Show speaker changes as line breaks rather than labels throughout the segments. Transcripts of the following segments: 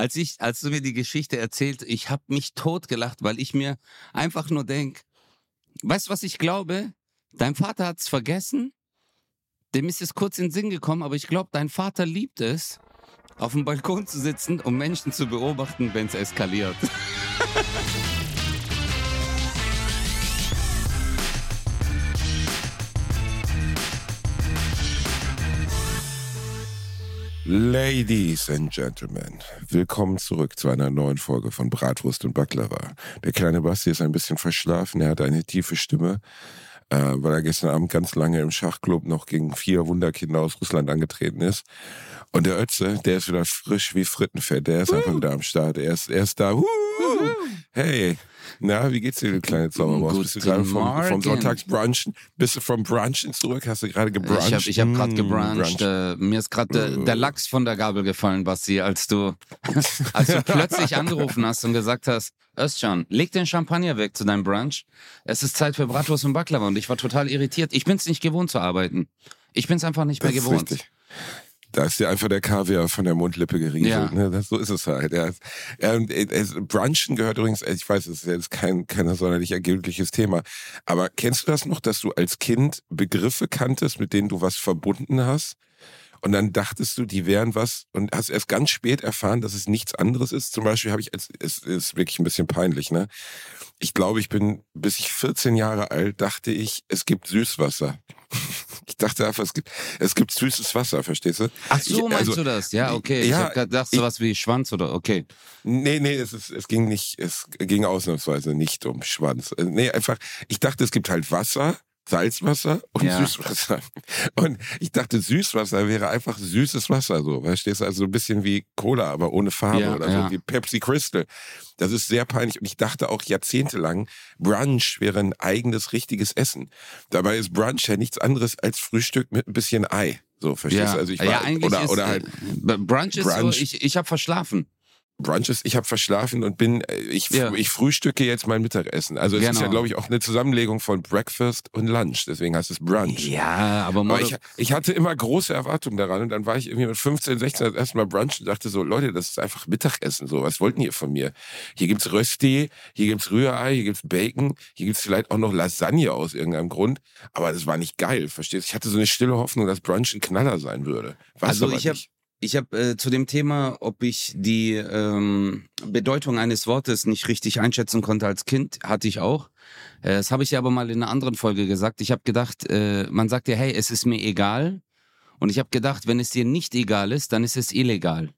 als ich, als du mir die Geschichte erzählt, ich habe mich totgelacht, weil ich mir einfach nur denk, weißt du, was ich glaube? Dein Vater hat's vergessen, dem ist es kurz in den Sinn gekommen, aber ich glaube, dein Vater liebt es, auf dem Balkon zu sitzen, um Menschen zu beobachten, wenn es eskaliert.
Ladies and Gentlemen, willkommen zurück zu einer neuen Folge von Bratwurst und Baklava. Der kleine Basti ist ein bisschen verschlafen, er hat eine tiefe Stimme, äh, weil er gestern Abend ganz lange im Schachclub noch gegen vier Wunderkinder aus Russland angetreten ist. Und der Ötze, der ist wieder frisch wie Frittenfett, der ist uh. einfach wieder am Start, er ist, er ist da. Uh. Hey, na, wie geht's dir, du kleine Zaubermaus? Bist du gerade vom, vom Sonntagsbrunchen? Bist du vom Brunchen zurück? Hast du gerade gebruncht?
Ich habe ich hab gerade mm, gebruncht. Äh, mir ist gerade der, der, Lachs von der Gabel gefallen, Basti, als du, als du plötzlich angerufen hast und gesagt hast, Özcan, leg den Champagner weg zu deinem Brunch. Es ist Zeit für Bratwurst und Baklava und ich war total irritiert. Ich bin's nicht gewohnt zu arbeiten. Ich bin's einfach nicht mehr das gewohnt. Ist richtig.
Da ist dir einfach der Kaviar von der Mundlippe gerieselt. Ja. Ne? Das, so ist es halt. Ja. Und, äh, Brunchen gehört übrigens, ich weiß, es ist jetzt kein, kein sonderlich ergiebigtes Thema, aber kennst du das noch, dass du als Kind Begriffe kanntest, mit denen du was verbunden hast? Und dann dachtest du, die wären was und hast erst ganz spät erfahren, dass es nichts anderes ist. Zum Beispiel habe ich, es ist wirklich ein bisschen peinlich, ne? Ich glaube, ich bin, bis ich 14 Jahre alt, dachte ich, es gibt Süßwasser. Ich dachte einfach, es gibt, es gibt süßes Wasser, verstehst du?
Ach so, meinst also, du das? Ja, okay. Ja, ich habe gedacht, sowas wie Schwanz oder okay.
Nee, nee, es, ist, es ging nicht, es ging ausnahmsweise nicht um Schwanz. Nee, einfach, ich dachte, es gibt halt Wasser Salzwasser und ja. Süßwasser. Und ich dachte, Süßwasser wäre einfach süßes Wasser, so. Verstehst du? Also ein bisschen wie Cola, aber ohne Farbe ja, oder ja. so, wie Pepsi Crystal. Das ist sehr peinlich. Und ich dachte auch jahrzehntelang, Brunch wäre ein eigenes, richtiges Essen. Dabei ist Brunch ja nichts anderes als Frühstück mit ein bisschen Ei. So, verstehst
ja.
du?
Also ich war, ja, eigentlich oder, ist, oder halt. Äh, Brunch ist Brunch. so, ich, ich habe verschlafen.
Brunches, ich habe verschlafen und bin, äh, ich, ja. ich frühstücke jetzt mein Mittagessen. Also es genau. ist ja, genau. glaube ich, auch eine Zusammenlegung von Breakfast und Lunch. Deswegen heißt es Brunch.
Ja, aber,
aber ich, ich hatte immer große Erwartungen daran und dann war ich irgendwie mit 15, 16 das erste Mal Brunch und dachte so, Leute, das ist einfach Mittagessen. So, was wollten ihr von mir? Hier gibt's Rösti, hier gibt's Rührei, hier gibt's Bacon, hier gibt's vielleicht auch noch Lasagne aus irgendeinem Grund. Aber das war nicht geil, verstehst du? Ich hatte so eine stille Hoffnung, dass Brunch ein Knaller sein würde.
War's also ich habe ich habe äh, zu dem Thema, ob ich die ähm, Bedeutung eines Wortes nicht richtig einschätzen konnte als Kind, hatte ich auch. Äh, das habe ich ja aber mal in einer anderen Folge gesagt. Ich habe gedacht, äh, man sagt ja, hey, es ist mir egal. Und ich habe gedacht, wenn es dir nicht egal ist, dann ist es illegal.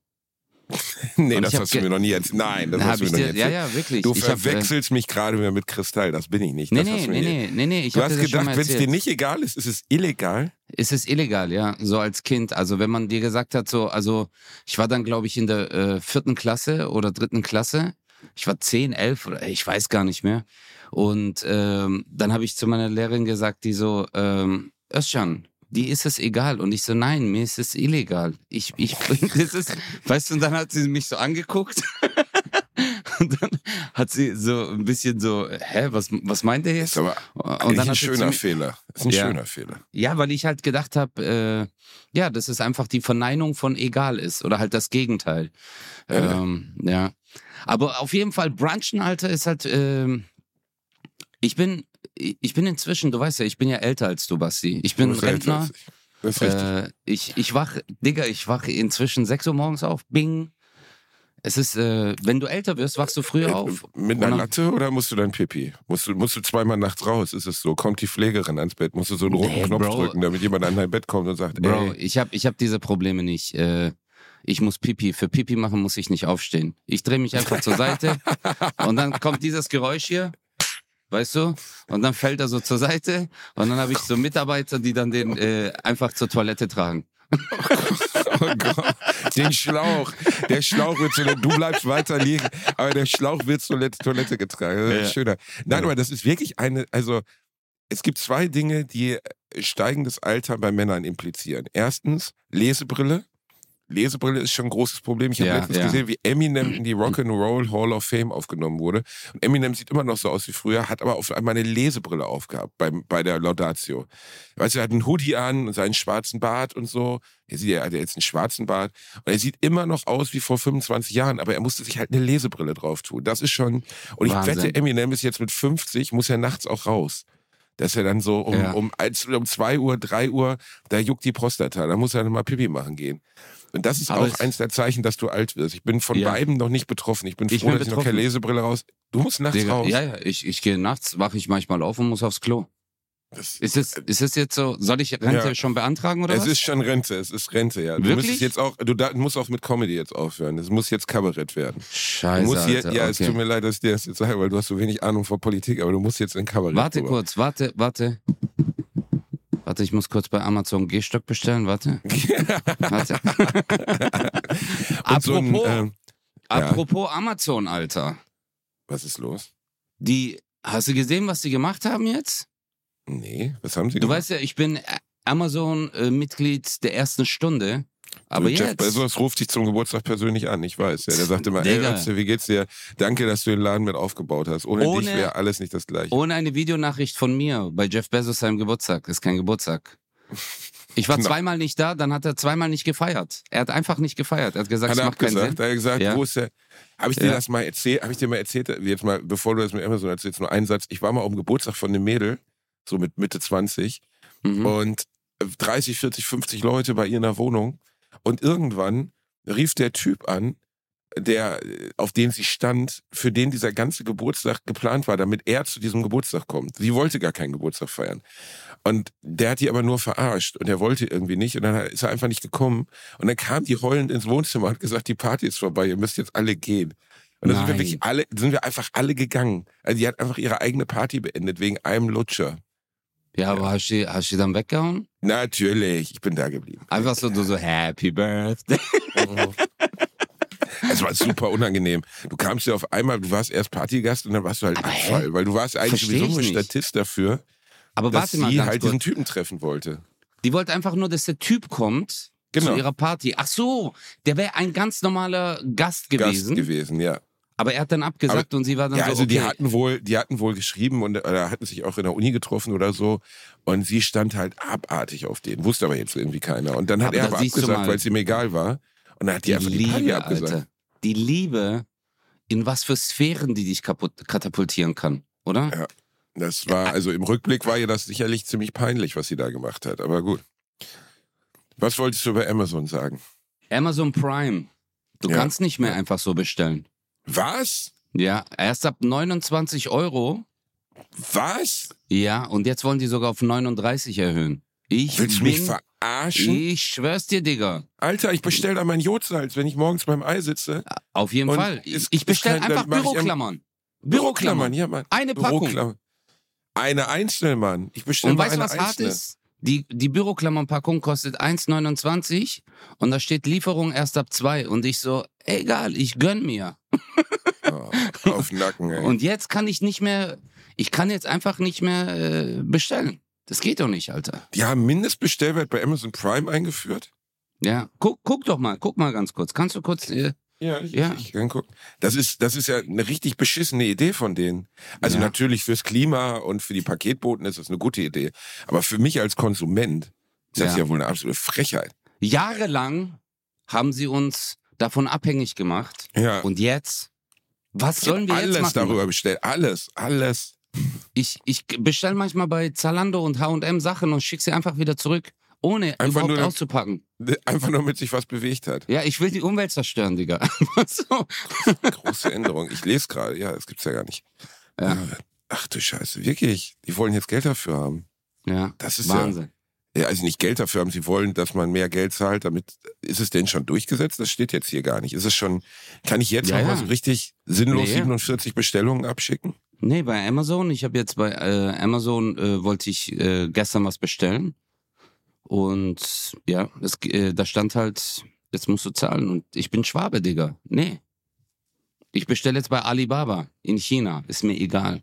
nee, und das hast du mir noch nie erzählt. Nein, das hast du mir noch nie erzählt.
Ja, ja, wirklich.
Du ich verwechselst hab, äh, mich gerade wieder mit Kristall, das bin ich nicht.
Nee, nee, nee, nee, nee, nee, ich
Du hast gedacht, wenn es dir nicht egal ist, ist es illegal?
Ist es illegal, ja, so als Kind. Also wenn man dir gesagt hat, so, also ich war dann, glaube ich, in der äh, vierten Klasse oder dritten Klasse. Ich war zehn, elf oder ich weiß gar nicht mehr. Und ähm, dann habe ich zu meiner Lehrerin gesagt, die so, ähm, Özcan, die ist es egal. Und ich so, nein, mir ist es illegal. Ich, ich, das ist, weißt du, und dann hat sie mich so angeguckt. und dann hat sie so ein bisschen so, hä, was, was meint der jetzt?
Das ist aber und dann ein schöner mich, Fehler. Das ist ein ja, schöner Fehler.
Ja, weil ich halt gedacht habe, äh, ja, dass es einfach die Verneinung von egal ist oder halt das Gegenteil. Ja. Ähm, ja. Aber auf jeden Fall, Brunchen, Alter, ist halt, äh, ich bin ich bin inzwischen, du weißt ja, ich bin ja älter als du, Basti. Ich bin Rentner.
Das ist richtig. Äh,
ich, ich wach, Digga, ich wach inzwischen 6 Uhr morgens auf. Bing. Es ist, äh, wenn du älter wirst, wachst du früher auf.
Mit einer Latte oder musst du dein Pipi? Musst du, musst du zweimal nachts raus? Ist es so? Kommt die Pflegerin ans Bett? Musst du so einen roten nee, Knopf Bro. drücken, damit jemand an dein Bett kommt und sagt,
Bro, ey. ich habe ich hab diese Probleme nicht. Äh, ich muss Pipi. Für Pipi machen muss ich nicht aufstehen. Ich drehe mich einfach zur Seite und dann kommt dieses Geräusch hier weißt du? Und dann fällt er so zur Seite und dann habe ich so Mitarbeiter, die dann den äh, einfach zur Toilette tragen.
oh Gott, den Schlauch. Der Schlauch wird zur Du bleibst weiter liegen, aber der Schlauch wird zur Toilette getragen. Das ist ja. schöner. Nein, aber das ist wirklich eine, also es gibt zwei Dinge, die steigendes Alter bei Männern implizieren. Erstens Lesebrille. Lesebrille ist schon ein großes Problem. Ich habe
Ja,
letztens
ja.
gesehen, wie Eminem in die Rock'n'Roll Hall of Fame aufgenommen wurde. Und Eminem sieht immer noch so aus wie früher, hat aber auf einmal eine Lesebrille aufgehabt beim, bei der Laudatio. Weißt du, er hat einen Hoodie an und seinen schwarzen Bart und so. Er sieht, er hat jetzt einen schwarzen Bart. Und er sieht immer noch aus wie vor 25 Jahren, aber er musste sich halt eine Lesebrille drauf tun. Das ist schon, und ich
Wahnsinn.
wette, Eminem ist jetzt mit 50, muss er nachts auch raus. Dass er dann so um,
Ja.
um, um 2 Uhr, 3 Uhr, da juckt die Prostata, da muss er dann mal Pipi machen gehen. Und das ist
Aber
auch
es-
eins der Zeichen, dass du alt wirst. Ich bin von
Ja.
beiden noch nicht betroffen. Ich bin
Ich
froh,
bin
dass ich noch keine
betroffen.
Lesebrille raus. Du musst nachts
Digga,
raus.
ja, ja, ich, ich gehe nachts, wache ich manchmal auf und muss aufs Klo.
Das,
Ist es, ist es jetzt so, soll ich Rente
Ja.
schon beantragen oder
es
was?
ist schon Rente, es ist Rente, ja. Du
Wirklich?
jetzt auch, du da, musst auch mit Comedy jetzt aufhören. Es muss jetzt Kabarett werden.
Scheiße,
Du musst hier,
Alter,
ja, es
okay.
tut mir leid, dass ich dir das jetzt sage, weil du hast so wenig Ahnung von Politik, aber du musst jetzt in Kabarett.
Warte
rüber.
kurz, warte, warte. Warte, ich muss kurz bei Amazon Gehstock bestellen, warte. warte.
Und so ein,
apropos,
ähm,
apropos Amazon, Alter.
was ist los?
Die, hast du gesehen, was die gemacht haben jetzt?
Nee, was haben sie
Du
gemacht?
weißt ja, ich bin Amazon-Mitglied der ersten Stunde. Aber
Jeff
jetzt.
Bezos ruft dich zum Geburtstag persönlich an, ich weiß. Ja, der sagte immer, ey,
Digga.
Ötze, wie geht's dir? Danke, dass du den Laden mit aufgebaut hast. Ohne,
Ohne-
dich wäre alles nicht das Gleiche.
Ohne eine Videonachricht von mir bei Jeff Bezos seinem Geburtstag. Das ist kein Geburtstag. Ich war zweimal nicht da, dann hat er zweimal nicht gefeiert. Er hat einfach nicht gefeiert. Er hat gesagt,
Hat
es
er
macht keinen
abgesagt?
Sinn.
Hat er gesagt,
Ja.
wo ist der? Habe ich dir
Ja.
das mal erzählt? Habe ich dir mal erzählt, jetzt mal, bevor du das mit Amazon erzählst, nur einen Satz. Ich war mal auf dem Geburtstag von einem Mädel, so mit Mitte 20,
Mhm.
und 30, 40, 50 Leute bei ihr in der Wohnung. Und irgendwann rief der Typ an, der, auf den sie stand, für den dieser ganze Geburtstag geplant war, damit er zu diesem Geburtstag kommt. Sie wollte gar keinen Geburtstag feiern. Und der hat die aber nur verarscht und er wollte irgendwie nicht und dann ist er einfach nicht gekommen. Und dann kam die heulend ins Wohnzimmer und hat gesagt, die Party ist vorbei, ihr müsst jetzt alle gehen. Und dann sind wir wirklich alle, sind wir einfach alle gegangen. Also die hat einfach ihre eigene Party beendet wegen einem Lutscher.
Ja, aber hast du, hast du dann weggehauen?
Natürlich, ich bin da geblieben.
Einfach so, du so, Happy Birthday.
Es war super unangenehm. Du kamst ja auf einmal, du warst erst Partygast und dann warst du halt? Abfall, weil du warst eigentlich
Versteh
sowieso
nicht.
Statist dafür,
Aber
dass sie halt
kurz.
diesen Typen treffen wollte.
Die wollte einfach nur, dass der Typ kommt
Genau.
zu ihrer Party. Ach so, der wäre ein ganz normaler Gast gewesen.
Gast gewesen, ja.
Aber er hat dann abgesagt und sie war dann
Ja,
so,
also
okay.
die hatten wohl, die hatten wohl geschrieben und oder hatten sich auch in der Uni getroffen oder so. Und sie stand halt abartig auf den, wusste aber jetzt irgendwie keiner. Und dann hat
Aber
er aber abgesagt, weil es ihm egal war. Und dann hat die,
die
einfach die Party
Liebe,
abgesagt.
Alter. Die Liebe, in was für Sphären die dich kaputt, katapultieren kann, oder?
Ja. Das war, also im Rückblick war ihr das sicherlich ziemlich peinlich, was sie da gemacht hat. Aber gut. Was wolltest du über Amazon sagen?
Amazon Prime. Du
Ja.
kannst nicht mehr einfach so bestellen.
Was?
Ja, erst ab 29 Euro.
Was?
Ja, und jetzt wollen die sogar auf 39 erhöhen. Ich
Willst du mich verarschen?
Ich schwör's dir, Digga.
Alter, ich bestelle da mein Jodsalz, wenn ich morgens beim Ei sitze.
Auf jeden
Und
Fall.
es-
Ich,
es
ich bestell
kann-
einfach Büroklammern.
Büroklammern, ja, Mann.
Eine Packung.
Eine einzelne, Mann. Ich bestelle
Und weißt du, was hart
einzelne.
ist? Die, die Büroklammernpackung kostet 1,29 und da steht Lieferung erst ab 2. Und ich so, egal, ich gönn mir.
Oh, auf den Nacken, ey.
Und jetzt kann ich nicht mehr, ich kann jetzt einfach nicht mehr äh, bestellen. Das geht doch nicht, Alter.
Die haben Mindestbestellwert bei Amazon Prime eingeführt.
Ja, guck, guck doch mal, guck mal ganz kurz. Kannst du kurz, äh,
Ja, ich,
Ja.
ich kann gucken. Das ist, das ist ja eine richtig beschissene Idee von denen. Also
Ja.
natürlich fürs Klima und für die Paketboten ist das eine gute Idee. Aber für mich als Konsument ist das
Ja.
ja wohl eine absolute Frechheit.
jahrelang haben sie uns davon abhängig gemacht.
Ja.
Und jetzt, was sollen wir
alles
jetzt machen?
darüber bestellt. Alles, alles.
Ich, ich bestelle manchmal bei Zalando und H&M Sachen und schicke sie einfach wieder zurück, ohne
Einfach
überhaupt
nur-
auszupacken.
Einfach nur, damit sich was bewegt hat.
Ja, ich will die Umwelt zerstören, Digga. so.
Große Änderung. Ich lese gerade. Ja, das gibt's ja gar nicht.
Ja.
Ach du Scheiße, wirklich. Die wollen jetzt Geld dafür haben.
ja,
Das ist
Wahnsinn.
ja, also nicht Geld dafür haben. Sie wollen, dass man mehr Geld zahlt. Damit ist es denn schon durchgesetzt? Das steht jetzt hier gar nicht. Ist es schon? Kann ich jetzt
Ja,
noch
ja.
mal so richtig sinnlos
Nee.
47 Bestellungen abschicken?
Nee, bei Amazon. Ich habe jetzt bei äh, Amazon äh, wollte ich äh, gestern was bestellen und ja, es, äh, da stand halt, jetzt musst du zahlen und ich bin Schwabe, Digga. Nee. Ich bestelle jetzt bei Alibaba in China, ist mir egal.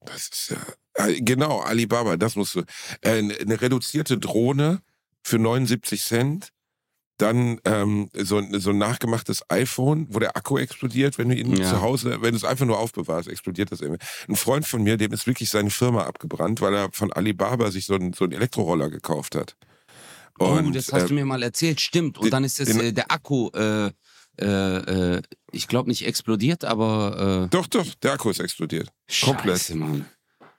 Das ist ja äh, genau Alibaba. Das musst du. Äh, eine reduzierte Drohne für 79 Cent dann ähm, so, so ein nachgemachtes iPhone, wo der Akku explodiert, wenn du ihn ja. zu Hause, wenn du es einfach nur aufbewahrst, explodiert das irgendwie. Ein Freund von mir, dem ist wirklich seine Firma abgebrannt, weil er von Alibaba sich so einen, so einen Elektroroller gekauft hat.
Oh, Und, oh, das hast äh, du mir mal erzählt, stimmt. Und dann ist es äh, der Akku, äh, äh, äh ich glaube nicht explodiert, aber.
Äh doch, doch, der Akku ist explodiert. Scheiße, Komplett. Mann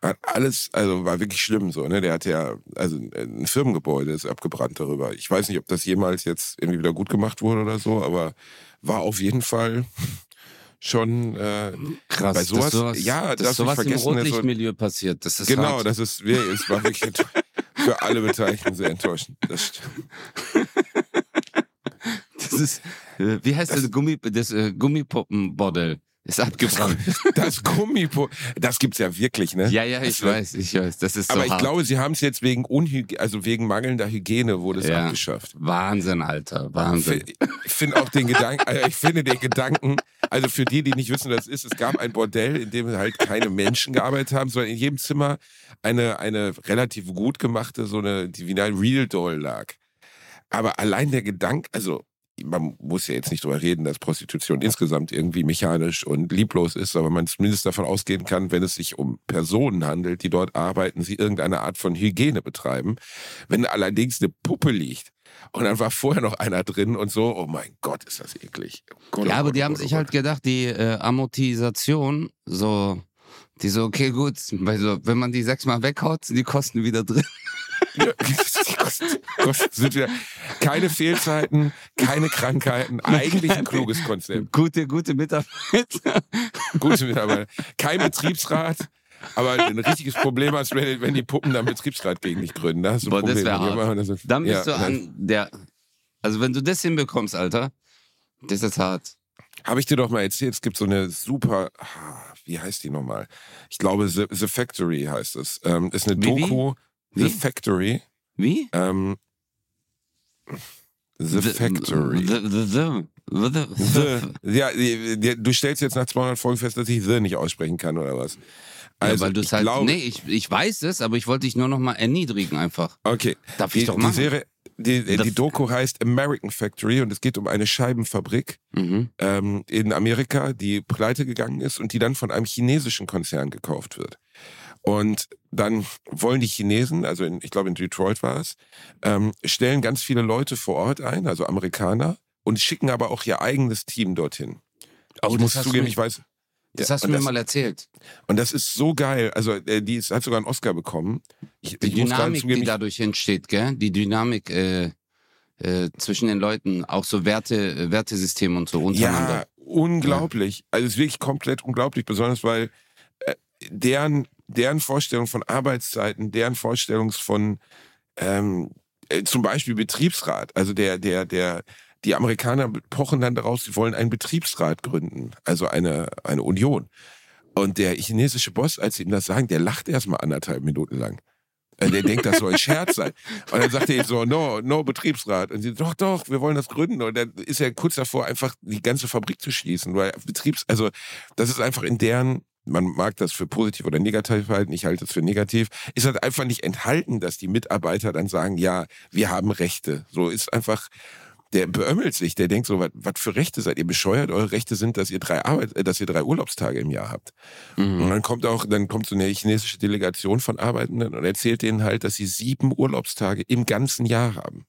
alles, also war wirklich schlimm so, ne? Der hatte ja, also ein Firmengebäude ist abgebrannt darüber. Ich weiß nicht, ob das jemals jetzt irgendwie wieder gut gemacht wurde oder so, aber war auf jeden Fall schon äh,
krass. Bei sowas, sowas ja, das sowas vergessen, im Rotlichtmilieu so, passiert. Das ist
genau, hart. das ist, es war wirklich für alle Beteiligten sehr enttäuschend. Das
Das ist, äh, wie heißt das, das Gummi, das äh, Gummipuppenbordell? Ist abgebrannt.
Das Gummipo, das gibt's ja wirklich, ne?
Ja, ja, ich weiß, ich weiß. Das ist
Aber
so
ich
hart.
glaube, sie haben es jetzt wegen Unhygiene, also wegen mangelnder Hygiene wurde es ja. abgeschafft.
Wahnsinn, Alter, Wahnsinn.
Ich finde auch den Gedanken, also ich finde den Gedanken, also für die, die nicht wissen, was das ist, es gab ein Bordell, in dem halt keine Menschen gearbeitet haben, sondern in jedem Zimmer eine, eine relativ gut gemachte, so eine, die wie ein Real Doll lag. Aber allein der Gedanke, also man muss ja jetzt nicht drüber reden, dass Prostitution insgesamt irgendwie mechanisch und lieblos ist, aber man zumindest davon ausgehen kann, wenn es sich um Personen handelt, die dort arbeiten, sie irgendeine Art von Hygiene betreiben. Wenn allerdings eine Puppe liegt und dann war vorher noch einer drin und so, oh mein Gott, ist das eklig.
Gott, ja, aber Gott, die haben oh sich halt gedacht, die äh, Amortisation, so, die so, okay, gut, weil so, wenn man die sechsmal weghaut, sind die Kosten wieder drin.
Sind wir keine Fehlzeiten, keine Krankheiten, eigentlich ein kluges Konzept.
Gute, gute Mitarbeiter.
Gute Mitarbeiter. Kein Betriebsrat. Aber ein richtiges Problem hast, wenn, wenn die Puppen dann Betriebsrat gegen dich gründen. Da hast du Boah,
das wäre hart. Dann bist ja, du an der. Also, wenn du das hinbekommst, Alter, das ist hart.
Habe ich dir doch mal erzählt, es gibt so eine super, wie heißt die nochmal? Ich glaube, The, The Factory heißt es. Ähm, ist eine wie, Doku, wie? The Factory.
Wie?
Ähm, The, the Factory.
The, the, the, the,
the. Ja, du stellst jetzt nach 200 Folgen fest, dass ich The nicht aussprechen kann, oder was?
Also, ja, weil du es halt. Glaube, nee, ich, ich weiß es, aber ich wollte dich nur noch mal erniedrigen einfach.
Okay.
Darf ich
die,
doch machen?
Die, Serie, die, die Doku heißt American Factory und es geht um eine Scheibenfabrik mhm. ähm, in Amerika, die pleite gegangen ist und die dann von einem chinesischen Konzern gekauft wird. Und dann wollen die Chinesen, also in, ich glaube in Detroit war es, ähm, stellen ganz viele Leute vor Ort ein, also Amerikaner, und schicken aber auch ihr eigenes Team dorthin.
Oh, ich muss zugeben, ich weiß. Das ja, hast du mir das, mal erzählt.
Und das ist so geil. Also, äh, die ist, hat sogar einen Oscar bekommen.
Ich, die Dynamik, zugeben, die dadurch entsteht, gell? Die Dynamik äh, äh, zwischen den Leuten, auch so Werte, äh, Wertesysteme und so untereinander.
Ja, unglaublich. Also, es ist wirklich komplett unglaublich, besonders weil äh, deren deren Vorstellung von Arbeitszeiten, deren Vorstellung von ähm, äh, zum Beispiel Betriebsrat, also der, der, der, die Amerikaner pochen dann daraus, sie wollen einen Betriebsrat gründen, also eine, eine Union. Und der chinesische Boss, als sie ihm das sagen, der lacht erstmal anderthalb Minuten lang. Äh, der denkt, das soll ein Scherz sein. Und dann sagt er ihm so, no, no Betriebsrat. Und sie, doch, doch, wir wollen das gründen. Und dann ist er kurz davor, einfach die ganze Fabrik zu schließen. Weil Betriebs, also, das ist einfach in deren man mag das für positiv oder negativ halten, ich halte es für negativ, ist halt einfach nicht enthalten, dass die Mitarbeiter dann sagen, ja, wir haben Rechte. So ist einfach, der beömmelt sich, der denkt so, was, was für Rechte seid ihr bescheuert? Eure Rechte sind, dass ihr drei Arbeit, äh, dass ihr drei Urlaubstage im Jahr habt. Mhm. Und dann kommt auch, dann kommt so eine chinesische Delegation von Arbeitenden und erzählt denen halt, dass sie sieben Urlaubstage im ganzen Jahr haben.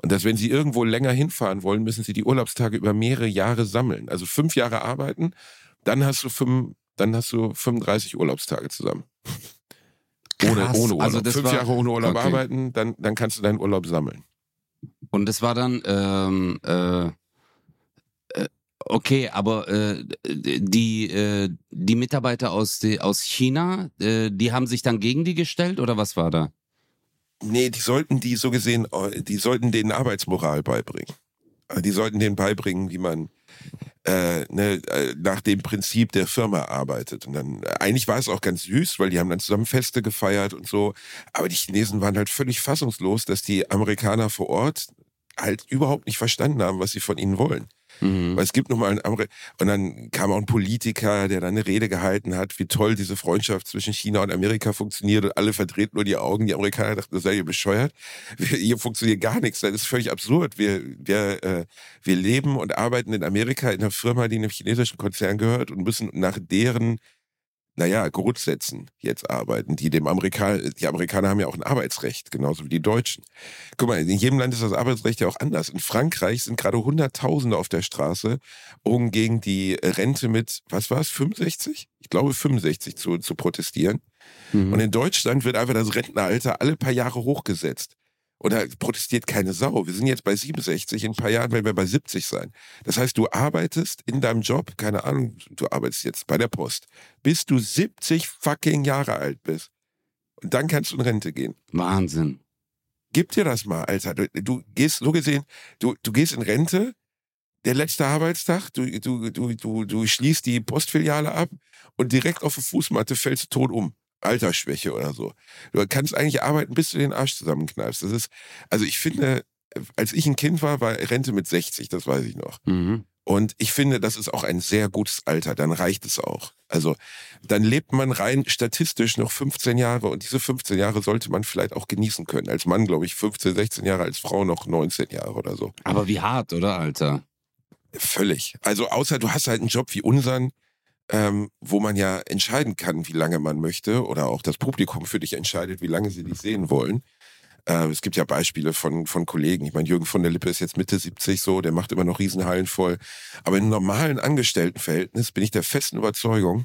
Und dass wenn sie irgendwo länger hinfahren wollen, müssen sie die Urlaubstage über mehrere Jahre sammeln. Also fünf Jahre arbeiten, dann hast du fünf, dann hast du 35 Urlaubstage zusammen. Ohne, ohne Urlaub. Also Fünf war, Jahre ohne Urlaub okay. arbeiten, dann, dann kannst du deinen Urlaub sammeln.
Und das war dann, ähm, äh, äh, okay, aber äh, die, äh, die Mitarbeiter aus, die, aus China, äh, die haben sich dann gegen die gestellt oder was war da?
Nee, die sollten die so gesehen, die sollten denen Arbeitsmoral beibringen. Die sollten denen beibringen, wie man äh, ne, äh, nach dem Prinzip der Firma arbeitet. Und dann, äh, eigentlich war es auch ganz süß, weil die haben dann zusammen Feste gefeiert und so. Aber die Chinesen waren halt völlig fassungslos, dass die Amerikaner vor Ort halt überhaupt nicht verstanden haben, was sie von ihnen wollen. Mhm. Weil es gibt nochmal einen Ameri und dann kam auch ein Politiker, der dann eine Rede gehalten hat, wie toll diese Freundschaft zwischen China und Amerika funktioniert und alle verdrehten nur die Augen. Die Amerikaner dachten, das sei ihr bescheuert. Hier funktioniert gar nichts. Das ist völlig absurd. Wir, wir, äh, wir leben und arbeiten in Amerika in einer Firma, die einem chinesischen Konzern gehört und müssen nach deren naja, Grundsätzen jetzt arbeiten, die dem Amerikaner, die Amerikaner haben ja auch ein Arbeitsrecht, genauso wie die Deutschen. Guck mal, in jedem Land ist das Arbeitsrecht ja auch anders. In Frankreich sind gerade Hunderttausende auf der Straße, um gegen die Rente mit, was war es, 65? Ich glaube 65 zu, zu protestieren. Mhm. Und in Deutschland wird einfach das Rentenalter alle paar Jahre hochgesetzt. Oder protestiert keine Sau. Wir sind jetzt bei 67, in ein paar Jahren werden wir bei 70 sein. Das heißt, du arbeitest in deinem Job, keine Ahnung, du arbeitest jetzt bei der Post, bis du 70 fucking Jahre alt bist. Und dann kannst du in Rente gehen.
Wahnsinn.
Gib dir das mal, Alter. Du, du gehst, so gesehen, du, du gehst in Rente, der letzte Arbeitstag, du, du, du, du, du schließt die Postfiliale ab und direkt auf die Fußmatte fällst du tot um. Altersschwäche oder so. Du kannst eigentlich arbeiten, bis du den Arsch zusammenknallst. Das ist, also ich finde, als ich ein Kind war, war Rente mit 60, das weiß ich noch. Mhm. Und ich finde, das ist auch ein sehr gutes Alter. Dann reicht es auch. Also dann lebt man rein statistisch noch 15 Jahre und diese 15 Jahre sollte man vielleicht auch genießen können. Als Mann, glaube ich, 15, 16 Jahre, als Frau noch 19 Jahre oder so.
Aber wie hart, oder, Alter?
Völlig. Also außer du hast halt einen Job wie unseren, ähm, wo man ja entscheiden kann, wie lange man möchte oder auch das Publikum für dich entscheidet, wie lange sie dich sehen wollen. Äh, es gibt ja Beispiele von, von Kollegen. Ich meine, Jürgen von der Lippe ist jetzt Mitte 70 so, der macht immer noch Riesenhallen voll. Aber im normalen Angestelltenverhältnis bin ich der festen Überzeugung,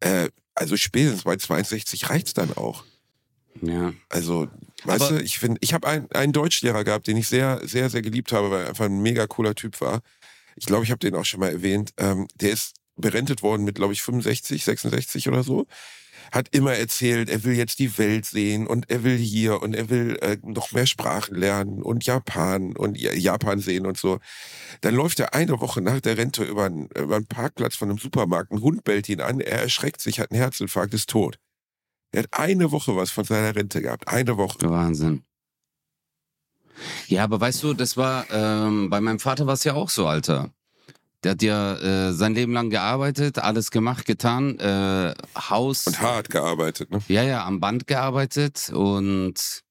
äh, also spätestens bei 62 reicht's dann auch.
Ja.
Also, weißt Aber du, ich finde, ich habe einen, einen Deutschlehrer gehabt, den ich sehr, sehr, sehr geliebt habe, weil er einfach ein mega cooler Typ war. Ich glaube, ich habe den auch schon mal erwähnt. Ähm, der ist berentet worden mit, glaube ich, 65, 66 oder so. Hat immer erzählt, er will jetzt die Welt sehen und er will hier und er will äh, noch mehr Sprachen lernen und Japan und Japan sehen und so. Dann läuft er eine Woche nach der Rente über einen, über einen Parkplatz von einem Supermarkt, ein Hund bellt ihn an, er erschreckt sich, hat einen Herzinfarkt, ist tot. Er hat eine Woche was von seiner Rente gehabt. Eine Woche.
Wahnsinn. Ja, aber weißt du, das war, ähm, bei meinem Vater war es ja auch so, Alter. Der hat ja äh, sein Leben lang gearbeitet, alles gemacht, getan, äh, Haus.
Und hart gearbeitet, ne?
Ja, ja, am Band gearbeitet und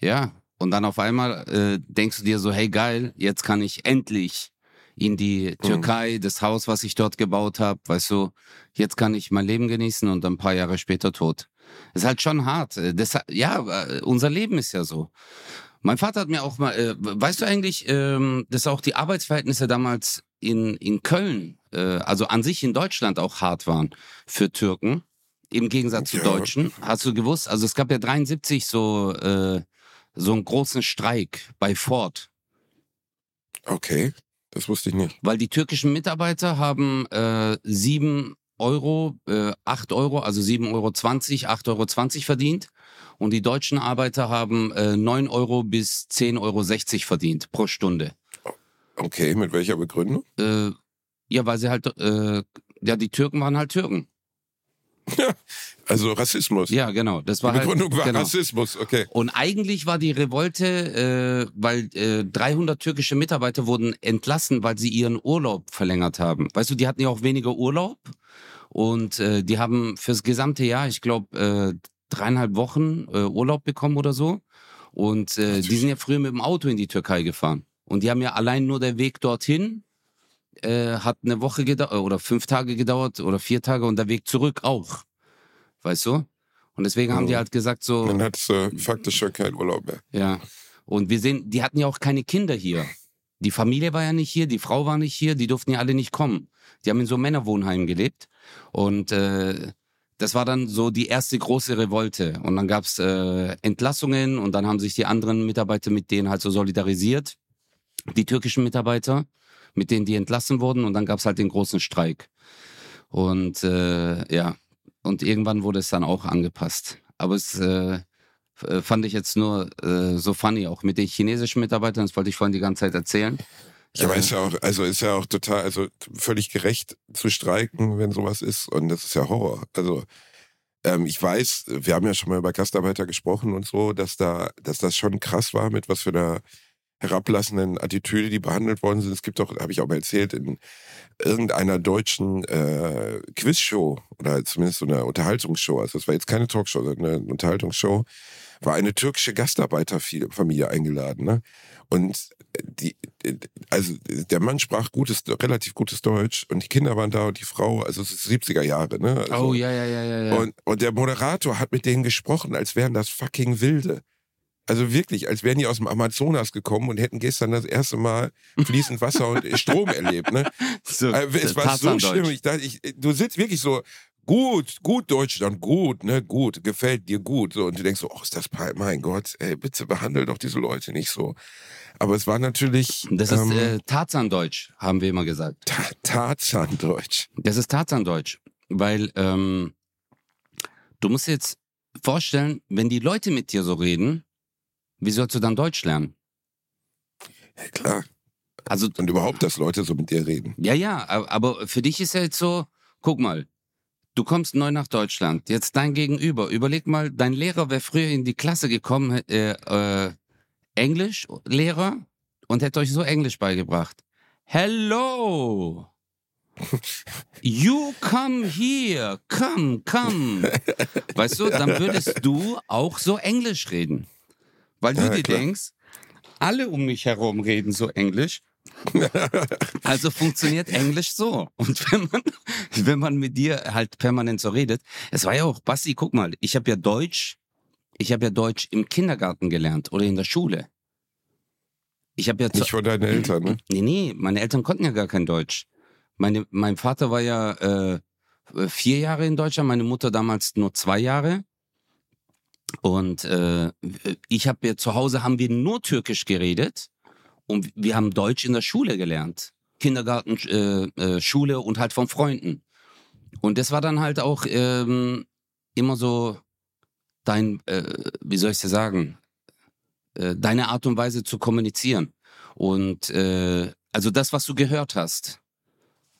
ja, und dann auf einmal äh, denkst du dir so, hey geil, jetzt kann ich endlich in die mhm. Türkei, mhm. das Haus, was ich dort gebaut habe, weißt du, jetzt kann ich mein Leben genießen und ein paar Jahre später tot. ist halt schon hart. Äh, das, ja, äh, unser Leben ist ja so. Mein Vater hat mir auch mal, äh, weißt du eigentlich, ähm, dass auch die Arbeitsverhältnisse damals in, in Köln, äh, also an sich in Deutschland auch hart waren für Türken, im Gegensatz ja. zu Deutschen. Hast du gewusst? Also es gab ja 73 so, äh, so einen großen Streik bei Ford.
Okay, das wusste ich nicht.
Weil die türkischen Mitarbeiter haben äh, sieben Euro, äh, 8 Euro, also 7,20 Euro, 8,20 Euro verdient. Und die deutschen Arbeiter haben äh, 9 Euro bis 10,60 Euro verdient pro Stunde.
Okay, mit welcher Begründung?
Äh, ja, weil sie halt, äh, ja, die Türken waren halt Türken.
Ja, also Rassismus.
Ja, genau. Das war
die Begründung
halt,
war
genau.
Rassismus, okay.
Und eigentlich war die Revolte, äh, weil äh, 300 türkische Mitarbeiter wurden entlassen, weil sie ihren Urlaub verlängert haben. Weißt du, die hatten ja auch weniger Urlaub und äh, die haben fürs gesamte Jahr, ich glaube, äh, dreieinhalb Wochen äh, Urlaub bekommen oder so. Und äh, die sind ja früher mit dem Auto in die Türkei gefahren. Und die haben ja allein nur der Weg dorthin äh, hat eine Woche gedauert oder fünf Tage gedauert oder vier Tage und der Weg zurück auch. Weißt du? Und deswegen haben die halt gesagt so.
Dann hattest du äh, faktisch schon keinen Urlaub mehr.
Ja. Und wir sehen, die hatten ja auch keine Kinder hier. Die Familie war ja nicht hier, die Frau war nicht hier, die durften ja alle nicht kommen. Die haben in so Männerwohnheimen gelebt. Und äh, das war dann so die erste große Revolte. Und dann gab's äh, Entlassungen und dann haben sich die anderen Mitarbeiter mit denen halt so solidarisiert die türkischen Mitarbeiter, mit denen die entlassen wurden und dann gab es halt den großen Streik. Und äh, ja, und irgendwann wurde es dann auch angepasst. Aber es äh, fand ich jetzt nur äh, so funny, auch mit den chinesischen Mitarbeitern, das wollte ich vorhin die ganze Zeit erzählen.
Ja, aber ist ja auch, also ist ja auch total, also völlig gerecht zu streiken, wenn sowas ist. Und das ist ja Horror. Also ähm, ich weiß, wir haben ja schon mal über Gastarbeiter gesprochen und so, dass da, dass das schon krass war, mit was für einer herablassenden Attitüde, die behandelt worden sind. Es gibt doch, habe ich auch mal erzählt, in irgendeiner deutschen äh, Quizshow oder zumindest so einer Unterhaltungsshow, also das war jetzt keine Talkshow, sondern eine Unterhaltungsshow, war eine türkische Gastarbeiterfamilie eingeladen. Ne? Und die, also der Mann sprach gutes, relativ gutes Deutsch und die Kinder waren da und die Frau, also es ist 70er Jahre, ne? Also,
oh, ja, ja, ja, ja.
Und, und der Moderator hat mit denen gesprochen, als wären das fucking Wilde. Also wirklich, als wären die aus dem Amazonas gekommen und hätten gestern das erste Mal fließend Wasser und Strom erlebt. Ne? So, äh, es war so schlimm. Ich dachte, ich, du sitzt wirklich so, gut, gut Deutschland, gut, ne, gut, gefällt dir gut. So, und du denkst so, oh, ist das, mein Gott, ey, bitte behandel doch diese Leute nicht so. Aber es war natürlich.
Das ist ähm, äh, Tarzandeutsch, haben wir immer gesagt.
Ta Tarzandeutsch.
Das ist Tarzandeutsch, weil ähm, du musst jetzt vorstellen, wenn die Leute mit dir so reden, wie sollst du dann Deutsch lernen?
Ja, klar. Also, und überhaupt, dass Leute so mit dir reden.
Ja, ja, aber für dich ist ja jetzt so, guck mal, du kommst neu nach Deutschland, jetzt dein Gegenüber, überleg mal, dein Lehrer wäre früher in die Klasse gekommen, äh, äh, Englischlehrer, und hätte euch so Englisch beigebracht. Hello! You come here, come, come. Weißt du, dann würdest du auch so Englisch reden. Weil du ja, dir klar. denkst, alle um mich herum reden so Englisch. also funktioniert Englisch so. Und wenn man, wenn man mit dir halt permanent so redet, es war ja auch, Basti, guck mal, ich habe ja Deutsch, ich habe ja Deutsch im Kindergarten gelernt oder in der Schule. Ich habe ja
nicht von deinen Eltern, ne?
Nee, nee, meine Eltern konnten ja gar kein Deutsch. Meine, mein Vater war ja äh, vier Jahre in Deutschland, meine Mutter damals nur zwei Jahre. Und äh, ich habe zu Hause haben wir nur Türkisch geredet und wir haben Deutsch in der Schule gelernt. Kindergarten, äh, äh, Schule und halt von Freunden. Und das war dann halt auch ähm, immer so dein, äh, wie soll ich dir sagen, äh, deine Art und Weise zu kommunizieren. Und äh, also das, was du gehört hast.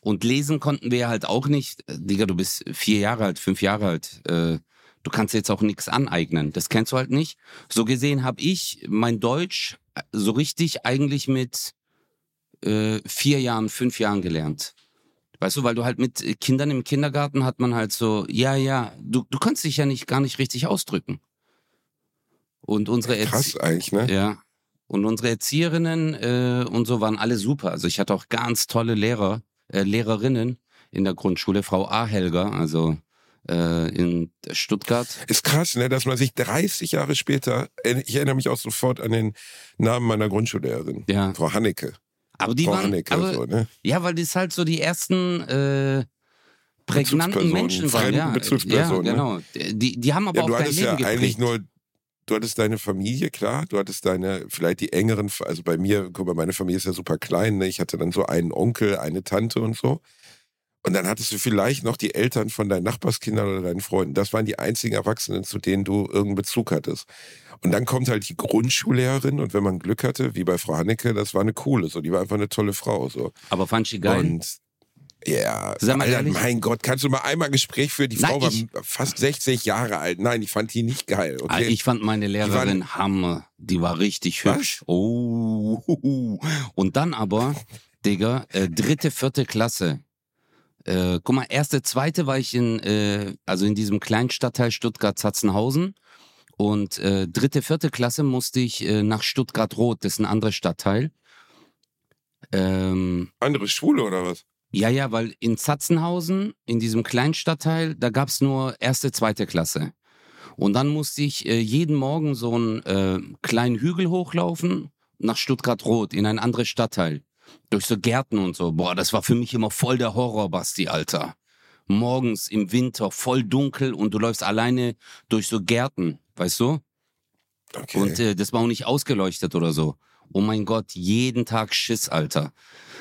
Und lesen konnten wir halt auch nicht. Digga, du bist vier Jahre alt, fünf Jahre alt. Äh, du kannst jetzt auch nichts aneignen. Das kennst du halt nicht. So gesehen habe ich mein Deutsch äh, so richtig eigentlich mit äh, vier Jahren, fünf Jahren gelernt. Weißt du, weil du halt mit Kindern im Kindergarten hat man halt so, ja, ja, du, du kannst dich ja nicht gar nicht richtig ausdrücken. Und unsere
Krass eigentlich, ne?
Ja. Und unsere Erzieherinnen äh, und so waren alle super. Also ich hatte auch ganz tolle Lehrer, äh, Lehrerinnen in der Grundschule, Frau A. Helger, also äh, in Stuttgart.
Ist krass, ne, dass man sich 30 Jahre später, äh, ich erinnere mich auch sofort an den Namen meiner Grundschullehrerin, ja. Frau Hanneke.
Aber die
Frau
waren,
Hanneke,
aber,
so, ne?
ja, weil das halt so die ersten äh, prägnanten Menschen waren. Ja, ja, genau. Die, die haben aber
ja,
auch dein Leben
ja
geprägt.
eigentlich nur du hattest deine Familie, klar, du hattest deine, vielleicht die engeren, also bei mir, guck mal, meine Familie ist ja super klein, ne? ich hatte dann so einen Onkel, eine Tante und so. Und dann hattest du vielleicht noch die Eltern von deinen Nachbarskindern oder deinen Freunden. Das waren die einzigen Erwachsenen, zu denen du irgendeinen Bezug hattest. Und dann kommt halt die Grundschullehrerin und wenn man Glück hatte, wie bei Frau Hanneke, das war eine coole, so, die war einfach eine tolle Frau, so.
Aber fand sie geil?
Und ja, Sag mal Alter, mein Gott, kannst du mal einmal ein Gespräch führen? Die Nein, Frau war fast 60 Jahre alt. Nein, ich fand die nicht geil. Okay?
Ich fand meine Lehrerin die Hammer. Die war richtig hübsch. Was? Oh. Und dann aber, Digga, äh, dritte, vierte Klasse. Äh, guck mal, erste, zweite war ich in, äh, also in diesem kleinen Stadtteil Stuttgart-Zatzenhausen. Und äh, dritte, vierte Klasse musste ich äh, nach Stuttgart-Rot, das ist ein anderer Stadtteil.
Ähm, Andere Schule oder was?
Ja, ja, weil in Zatzenhausen, in diesem kleinen Stadtteil, da gab es nur erste, zweite Klasse. Und dann musste ich äh, jeden Morgen so einen äh, kleinen Hügel hochlaufen nach Stuttgart-Rot in ein anderes Stadtteil durch so Gärten und so. Boah, das war für mich immer voll der Horror, Basti, Alter. Morgens im Winter voll dunkel und du läufst alleine durch so Gärten, weißt du? Okay. Und äh, das war auch nicht ausgeleuchtet oder so. Oh mein Gott, jeden Tag Schiss, Alter.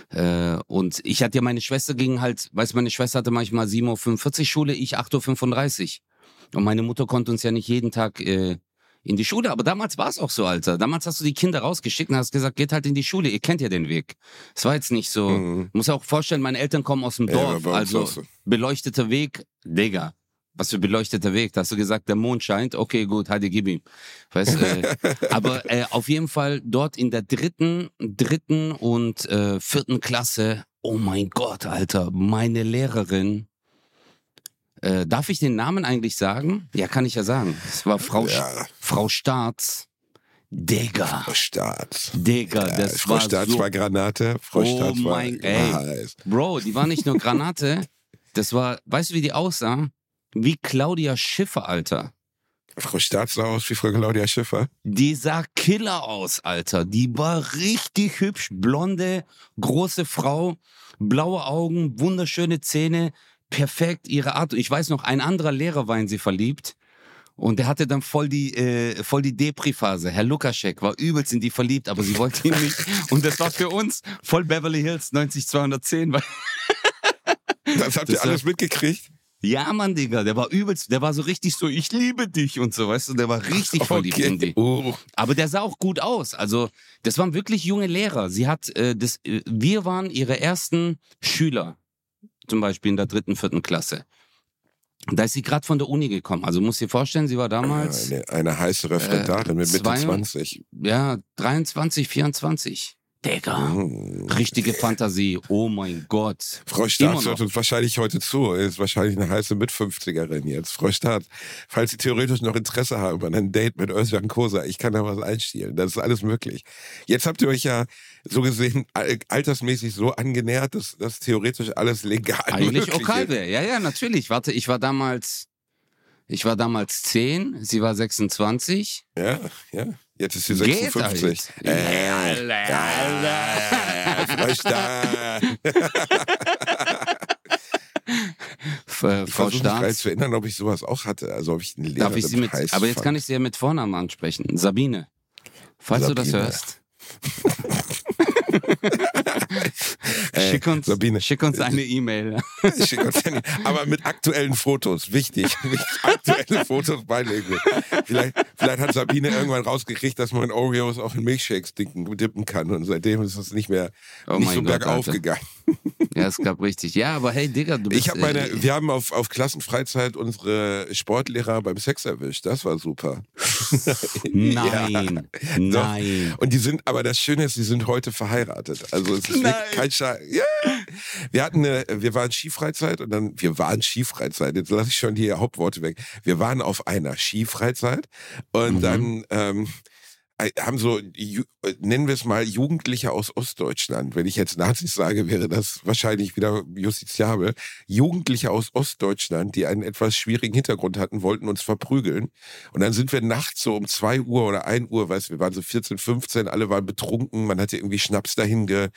Äh, und ich hatte ja meine Schwester ging halt, weißt du, meine Schwester hatte manchmal 7.45 Uhr Schule, ich 8.35 Uhr. Und meine Mutter konnte uns ja nicht jeden Tag äh, in die Schule. Aber damals war es auch so, Alter. Damals hast du die Kinder rausgeschickt und hast gesagt, geht halt in die Schule, ihr kennt ja den Weg. Es war jetzt nicht so. Mhm. Muss auch vorstellen, meine Eltern kommen aus dem Dorf, ja, also beleuchteter Weg, Digga. was für beleuchteter Weg. Da hast du gesagt, der Mond scheint, okay, gut, Heidi, gib ihm. Weißt, äh, aber äh, auf jeden Fall dort in der dritten, dritten und äh, vierten Klasse, oh mein Gott, Alter, meine Lehrerin. Äh, darf ich den Namen eigentlich sagen? Ja, kann ich ja sagen. Es war Frau, ja. Frau Staats. Digga.
Frau Staats.
Digga, ja, das
Frau
war
Staats
so,
war Granate. Frau
oh
Staats war
mein, ey, Bro, die war nicht nur Granate. das war, weißt du, wie die aussah? Wie Claudia Schiffer, Alter.
Frau Staats sah aus wie Frau Claudia Schiffer.
Die sah Killer aus, Alter. Die war richtig hübsch. Blonde, große Frau, blaue Augen, wunderschöne Zähne, perfekt ihre Art. Ich weiß noch, ein anderer Lehrer war in sie verliebt. Und der hatte dann voll die, äh, voll die Depri-Phase. Herr Lukaschek war übelst in die verliebt, aber sie wollte ihn nicht. Und das war für uns voll Beverly Hills 90210.
das habt ihr das alles mitgekriegt?
Ja, Mann, Digga, der war übelst, der war so richtig so, ich liebe dich und so, weißt du, der war richtig voll okay. in die. Oh. Aber der sah auch gut aus. Also, das waren wirklich junge Lehrer. Sie hat, äh, das, äh, wir waren ihre ersten Schüler, zum Beispiel in der dritten, vierten Klasse. Da ist sie gerade von der Uni gekommen. Also muss dir vorstellen, sie war damals.
Eine, eine heiße Referendarin äh, mit Mitte zwei, 20.
Ja, 23, 24. Digga, oh. richtige Fantasie. Oh mein Gott.
Frau Staat hört uns wahrscheinlich heute zu. Ist wahrscheinlich eine heiße Mit-50erin jetzt. Frau Staat, falls Sie theoretisch noch Interesse haben an einem Date mit Özcan Kosa, ich kann da was einstielen. Das ist alles möglich. Jetzt habt ihr euch ja so gesehen altersmäßig so angenähert, dass das theoretisch alles legal ist.
Eigentlich okay wäre. Ja, ja, natürlich. Warte, ich war damals, ich war damals 10, sie war 26.
Ja, ja. Jetzt ist sie 56. Geht äh, ja,
Frau
ich versuche mich zu erinnern, ob ich sowas auch hatte. Also ob ich einen Lehrer
Darf ich sie mit, Aber jetzt kann ich sie ja mit Vornamen ansprechen. Sabine. Falls Sabine. du das hörst. Schick, uns, Sabine. schick uns eine E-Mail.
aber mit aktuellen Fotos, wichtig. aktuelle Fotos beilegen. Vielleicht, vielleicht hat Sabine irgendwann rausgekriegt, dass man Oreos auch in Milchshakes dippen kann und seitdem ist es nicht mehr oh nicht so Gott, bergauf Alter. gegangen.
Ja, es gab richtig. Ja, aber hey, Digga, du bist...
Ich hab meine, äh, wir haben auf, auf Klassenfreizeit unsere Sportlehrer beim Sex erwischt. Das war super.
Nein, ja, nein.
Und die sind, aber das Schöne ist, die sind heute verheiratet. Also es ist kein Scheiß. Ja. Wir hatten eine, wir waren Skifreizeit und dann, wir waren Skifreizeit. Jetzt lasse ich schon die Hauptworte weg. Wir waren auf einer Skifreizeit und mhm. dann ähm, äh, haben so, äh, nennen wir es mal Jugendliche aus Ostdeutschland. Wenn ich jetzt Nazis sage, wäre das wahrscheinlich wieder justiziabel. Jugendliche aus Ostdeutschland, die einen etwas schwierigen Hintergrund hatten, wollten uns verprügeln. Und dann sind wir nachts so um zwei Uhr oder ein Uhr, weißt wir waren so 14, 15, alle waren betrunken, man hatte irgendwie Schnaps dahin ge,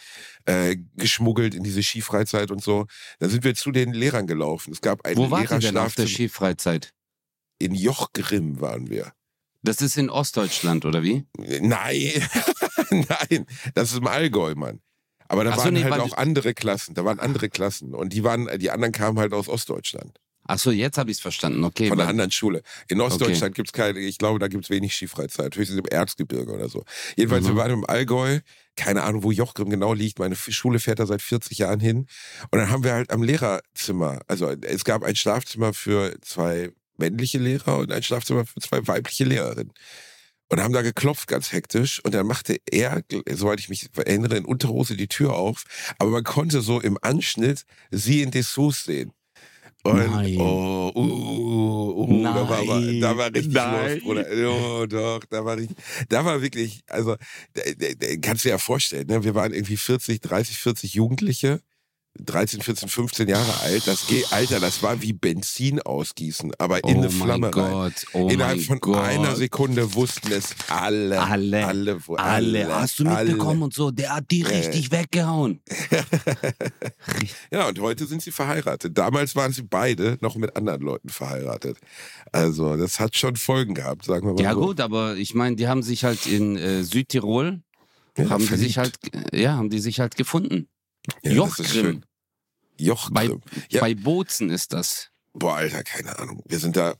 äh, geschmuggelt in diese Skifreizeit und so. Dann sind wir zu den Lehrern gelaufen. Es gab einen
Wo wart ihr denn auf der Skifreizeit?
In Jochgrimm waren wir.
Das ist in Ostdeutschland, oder wie?
Nein, nein, das ist im Allgäu, Mann. Aber da Ach waren so, nee, halt auch andere Klassen, da waren andere Klassen und die waren, die anderen kamen halt aus Ostdeutschland.
Ach so, jetzt habe ich es verstanden. Okay.
Von einer anderen Schule. In Ostdeutschland gibt es keine, ich glaube, da gibt es wenig Skifreizeit, höchstens im Erzgebirge oder so. Jedenfalls, mhm. wir waren im Allgäu, keine Ahnung, wo Jochgrim genau liegt. Meine Schule fährt da seit 40 Jahren hin. Und dann haben wir halt am Lehrerzimmer, also es gab ein Schlafzimmer für zwei männliche Lehrer und ein Schlafzimmer für zwei weibliche Lehrerinnen. Und haben da geklopft ganz hektisch und dann machte er, soweit ich mich erinnere, in Unterhose die Tür auf. Aber man konnte so im Anschnitt sie in Dessous sehen. Und, Nein. Oh, uh, uh, uh, Nein. Da, war, da war richtig Nein. los, Bruder. Oh, doch, da war richtig, da war wirklich, also, da, da, kannst du dir ja vorstellen, ne? wir waren irgendwie 40, 30, 40 Jugendliche 13, 14, 15 Jahre alt. Das geht, Alter, das war wie Benzin ausgießen, aber in oh eine Flamme rein. Oh Innerhalb von Gott. einer Sekunde wussten es alle.
Alle. Alle. alle. Hast du mitbekommen alle. und so? Der hat die richtig äh. weggehauen.
ja, und heute sind sie verheiratet. Damals waren sie beide noch mit anderen Leuten verheiratet. Also, das hat schon Folgen gehabt, sagen wir mal.
Ja,
so.
gut, aber ich meine, die haben sich halt in äh, Südtirol, ja, haben die sich halt, ja, haben die sich halt gefunden. Ja, Jochgrimm.
Jochgrimm.
Bei,
ja.
bei Bozen ist das.
Boah, Alter, keine Ahnung. Wir sind da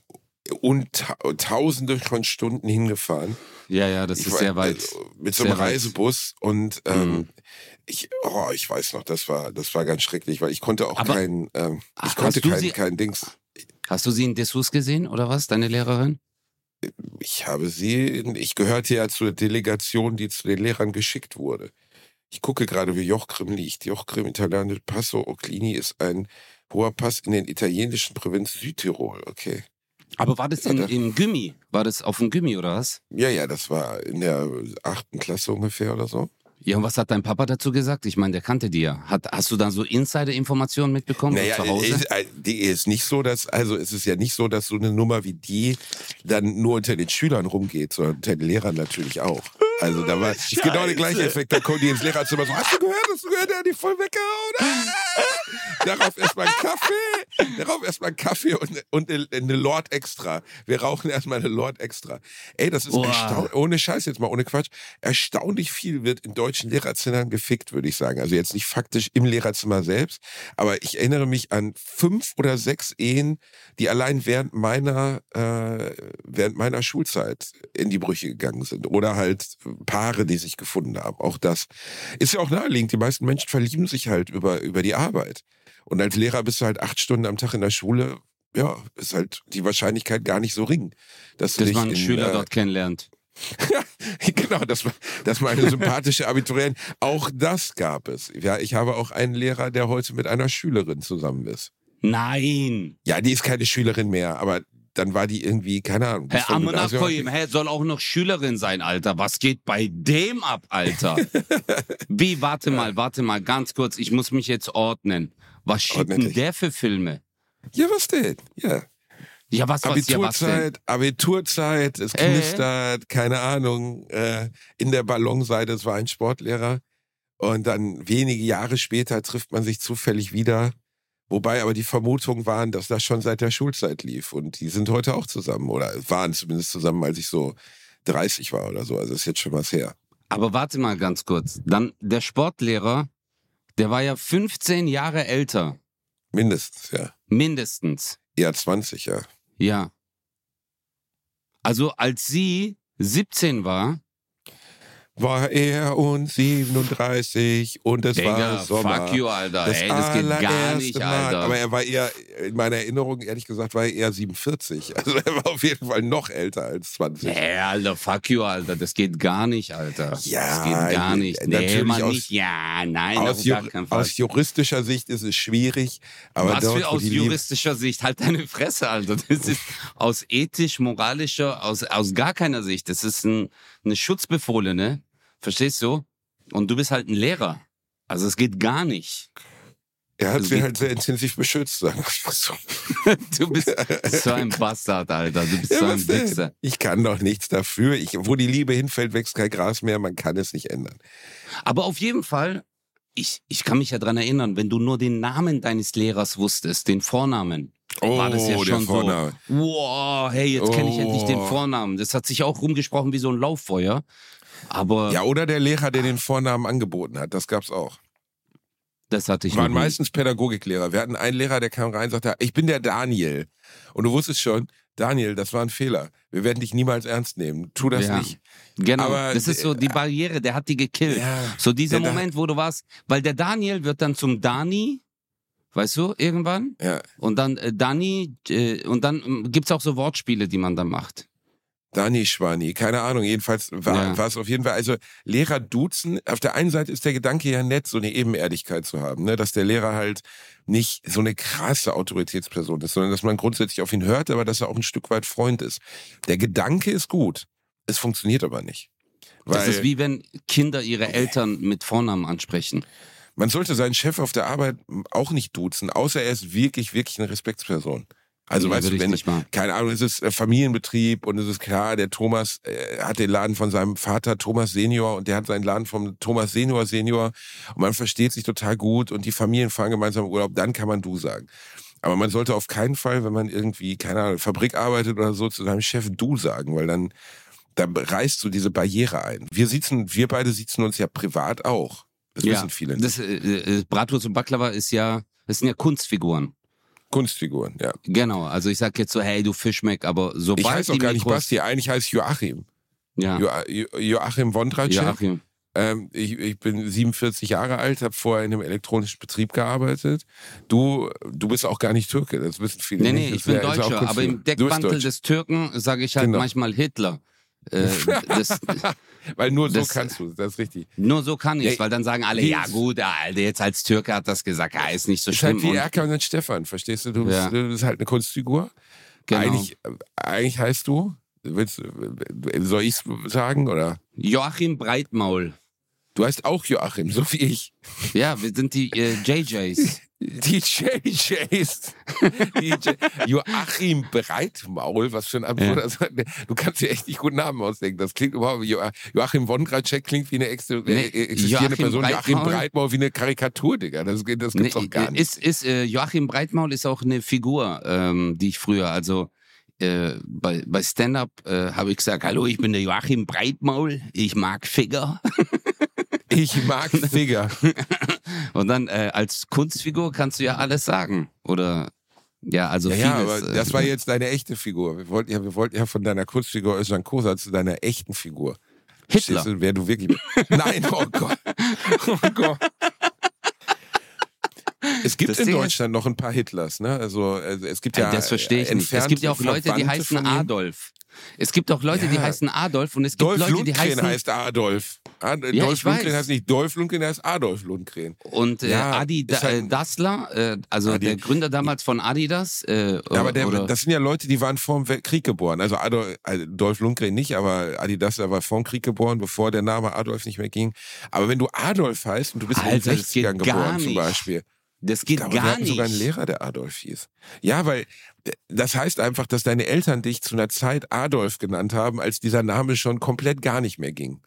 tausende von Stunden hingefahren.
Ja, ja, das ich ist war, sehr weit.
Mit so einem Reisebus weit. und ähm, mhm. ich, oh, ich weiß noch, das war, das war ganz schrecklich, weil ich konnte auch Aber kein, ähm, ich konnte kein, kein Dings.
Hast du sie in Dessous gesehen oder was, deine Lehrerin?
Ich habe sie, ich gehörte ja zur Delegation, die zu den Lehrern geschickt wurde. Ich gucke gerade, wie Jochgrim liegt. Jochgrim, italienisch Passo Oclini ist ein hoher Pass in den italienischen Provinz Südtirol. Okay.
Aber war das in, im Gummi? War das auf dem Gummi oder was?
Ja, ja, das war in der achten Klasse ungefähr oder so.
Ja, und was hat dein Papa dazu gesagt? Ich meine, der kannte die ja. Hat, hast du da so Insider-Informationen mitbekommen
naja,
zu Hause?
Ist, äh, die ist nicht so, dass, also es ist ja nicht so, dass so eine Nummer wie die dann nur unter den Schülern rumgeht, sondern unter den Lehrern natürlich auch. Also da war ist genau der gleiche Effekt. Da kommen die ins Lehrerzimmer so, hast du gehört, hast du gehört, der hat die voll weggehauen. Darauf erstmal einen Kaffee, darauf erstmal einen Kaffee und, und eine Lord Extra. Wir rauchen erstmal eine Lord Extra. Ey, das ist erstaunlich, ohne Scheiß jetzt mal, ohne Quatsch, erstaunlich viel wird in deutschen Lehrerzimmern gefickt, würde ich sagen. Also jetzt nicht faktisch im Lehrerzimmer selbst, aber ich erinnere mich an fünf oder sechs Ehen, die allein während meiner, äh, während meiner Schulzeit in die Brüche gegangen sind. Oder halt Paare, die sich gefunden haben. Auch das ist ja auch naheliegend. Die meisten Menschen verlieben sich halt über, über die Arbeit. Und als Lehrer bist du halt acht Stunden am Tag in der Schule. Ja, ist halt die Wahrscheinlichkeit gar nicht so ring.
Dass, dass man einen in, Schüler äh, dort kennenlernt.
genau, das war, das war eine sympathische Abiturientin. Auch das gab es. Ja, ich habe auch einen Lehrer, der heute mit einer Schülerin zusammen ist.
Nein.
Ja, die ist keine Schülerin mehr, aber dann war die irgendwie, keine Ahnung.
Herr Amonakoyim, Herr soll auch noch Schülerin sein, Alter. Was geht bei dem ab, Alter? Wie, warte mal, warte mal, ganz kurz, ich muss mich jetzt ordnen. Was schiebt denn der für Filme?
Ja, was denn? Ja.
Ja, was, was,
Abiturzeit, ja, was Abiturzeit, es äh? knistert, äh? keine Ahnung. Äh, in der Ballonseite, es war ein Sportlehrer. Und dann wenige Jahre später trifft man sich zufällig wieder Wobei aber die Vermutungen waren, dass das schon seit der Schulzeit lief. Und die sind heute auch zusammen oder waren zumindest zusammen, als ich so 30 war oder so. Also ist jetzt schon was her.
Aber warte mal ganz kurz. Dann der Sportlehrer, der war ja 15 Jahre älter.
Mindestens, ja.
Mindestens.
Ja, 20, ja.
Ja. Also als sie 17 war,
war er und 37 und es Digga, war Sommer.
Fuck you, Alter. Das, Ey, das geht gar nicht, Alter.
Aber er war eher, in meiner Erinnerung, ehrlich gesagt, war er eher 47. Also er war auf jeden Fall noch älter als 20.
Nee, Alter, fuck you, Alter. Das geht gar nicht, Alter. Ja, das geht gar nicht. Nee, man aus, nicht. Ja, nein,
aus,
Fall.
aus juristischer Sicht ist es schwierig. Aber
Was
dort,
für aus juristischer Sicht? Halt deine Fresse, Alter. Das ist aus ethisch, moralischer, aus, aus gar keiner Sicht. Das ist ein, eine Schutzbefohlene Verstehst du? Und du bist halt ein Lehrer. Also es geht gar nicht.
Er hat sie halt sehr intensiv beschützt, sagen wir so.
du bist so ein Bastard, Alter. Du bist ja, so ein Wichser.
Ich kann doch nichts dafür. Ich, wo die Liebe hinfällt, wächst kein Gras mehr. Man kann es nicht ändern.
Aber auf jeden Fall, ich, ich kann mich ja dran erinnern, wenn du nur den Namen deines Lehrers wusstest, den Vornamen,
oh, war das ja oh, schon so.
Wow, hey, jetzt oh. kenne ich endlich den oh. Vornamen. Das hat sich auch rumgesprochen wie so ein Lauffeuer. Aber
ja, oder der Lehrer, der den Vornamen angeboten hat, das gab's auch.
Das hatte ich.
Waren meistens Pädagogiklehrer. Wir hatten einen Lehrer, der kam rein und sagte, ich bin der Daniel. Und du wusstest schon, Daniel, das war ein Fehler. Wir werden dich niemals ernst nehmen. Tu das ja. nicht.
Genau, Aber, das ist so die Barriere, der hat die gekillt. Ja, so dieser Moment, wo du warst, weil der Daniel wird dann zum Dani, weißt du, irgendwann.
Ja.
Und dann äh, Dani, äh, und dann äh, gibt's auch so Wortspiele, die man dann macht.
Dani Schwani, keine Ahnung. Jedenfalls war, ja. es auf jeden Fall, also Lehrer duzen. Auf der einen Seite ist der Gedanke ja nett, so eine Ebenerdigkeit zu haben, ne? dass der Lehrer halt nicht so eine krasse Autoritätsperson ist, sondern dass man grundsätzlich auf ihn hört, aber dass er auch ein Stück weit Freund ist. Der Gedanke ist gut. Es funktioniert aber nicht.
das ist wie wenn Kinder ihre Eltern mit Vornamen ansprechen.
Man sollte seinen Chef auf der Arbeit auch nicht duzen, außer er ist wirklich, wirklich eine Respektsperson. Also nee, weißt du, wenn, keine Ahnung, es ist äh, Familienbetrieb und es ist klar, der Thomas äh, hat den Laden von seinem Vater Thomas Senior und der hat seinen Laden vom Thomas Senior Senior und man versteht sich total gut und die Familien fahren gemeinsam im Urlaub, dann kann man du sagen. Aber man sollte auf keinen Fall, wenn man irgendwie, keine Ahnung, Fabrik arbeitet oder so, zu seinem Chef du sagen, weil dann, da reißt du diese Barriere ein. Wir sitzen, wir beide sitzen uns ja privat auch. Das ja, wissen viele.
Nicht. Das, äh, äh, Bratwurst und Baklava ist ja, das sind ja Kunstfiguren.
Kunstfiguren, ja.
Genau, also ich sag jetzt so, hey, du Fischmeck, aber sobald
Ich heiße auch gar nicht Basti, eigentlich heißt Joachim.
Ja.
Jo jo Joachim Wondrace.
Joachim.
Ähm, ich, ich bin 47 Jahre alt, habe vorher in einem elektronischen Betrieb gearbeitet. Du, du bist auch gar nicht Türke, das wissen viele
nee,
nicht.
Nee, ich bin Deutscher, aber im Deckmantel des Türken sage ich halt genau. manchmal Hitler. Äh, das,
weil nur so das, kannst du, das ist richtig.
Nur so kann ich weil dann sagen alle, ja gut, Alter, jetzt als Türke hat das gesagt, ja, ist nicht so schlimm.
Ist halt wie Erkan und Stefan, verstehst du? Du bist, ja. du bist halt eine Kunstfigur. Genau. Eigentlich, eigentlich heißt du, willst, soll ich es sagen oder?
Joachim Breitmaul.
Du heißt auch Joachim, so wie ich.
Ja, wir sind die äh, JJs.
Die JJs. Die J Joachim Breitmaul, was für ein Absurd. Ja. Du kannst dir echt nicht guten Namen ausdenken. Das klingt überhaupt wie Joachim Wongracek klingt wie eine ex nee, äh, existierende Joachim Person. Breitmaul. Joachim Breitmaul wie eine Karikatur, Digga. Das, das gibt's nee, doch gar nicht.
Ist, ist, äh, Joachim Breitmaul ist auch eine Figur, ähm, die ich früher, also äh, bei, bei Stand-Up äh, habe ich gesagt, hallo, ich bin der Joachim Breitmaul, ich mag Figur.
Ich mag Figur.
Und dann äh, als Kunstfigur kannst du ja alles sagen. Oder ja, also
ja,
vieles. Ja,
aber das war jetzt deine echte Figur. Wir wollten ja, wir wollten ja von deiner Kunstfigur Özcan Kosa zu deiner echten Figur.
Hitler.
Du, wer du wirklich bist. Nein, oh Gott. Oh Gott. Es gibt das in Deutschland noch ein paar Hitlers, ne? Also, also es gibt ja.
Das verstehe ich nicht. Es gibt ja auch Leute, die heißen Adolf. Es gibt auch Leute, ja. die heißen Adolf und es gibt
Dolph
Leute,
Lundgren
die heißen.
heißt Adolf. Ad ja, Dolph Lundgren heißt nicht Dolph Lundgren, heißt Adolf Lundgren.
Und äh, ja, Adi da, halt, äh, Dassler, äh, also Adi. der Gründer damals von Adidas. Äh,
ja, aber der, das sind ja Leute, die waren vor dem Krieg geboren. Also Adolf, also Dolph Lundgren nicht, aber Adi Dassler war vor dem Krieg geboren, bevor der Name Adolf nicht mehr ging. Aber wenn du Adolf heißt und du bist Alter, in den 60ern geboren zum Beispiel.
Das geht
glaube,
gar
wir hatten
nicht.
sogar einen Lehrer, der Adolf hieß. Ja, weil äh, das heißt einfach, dass deine Eltern dich zu einer Zeit Adolf genannt haben, als dieser Name schon komplett gar nicht mehr ging.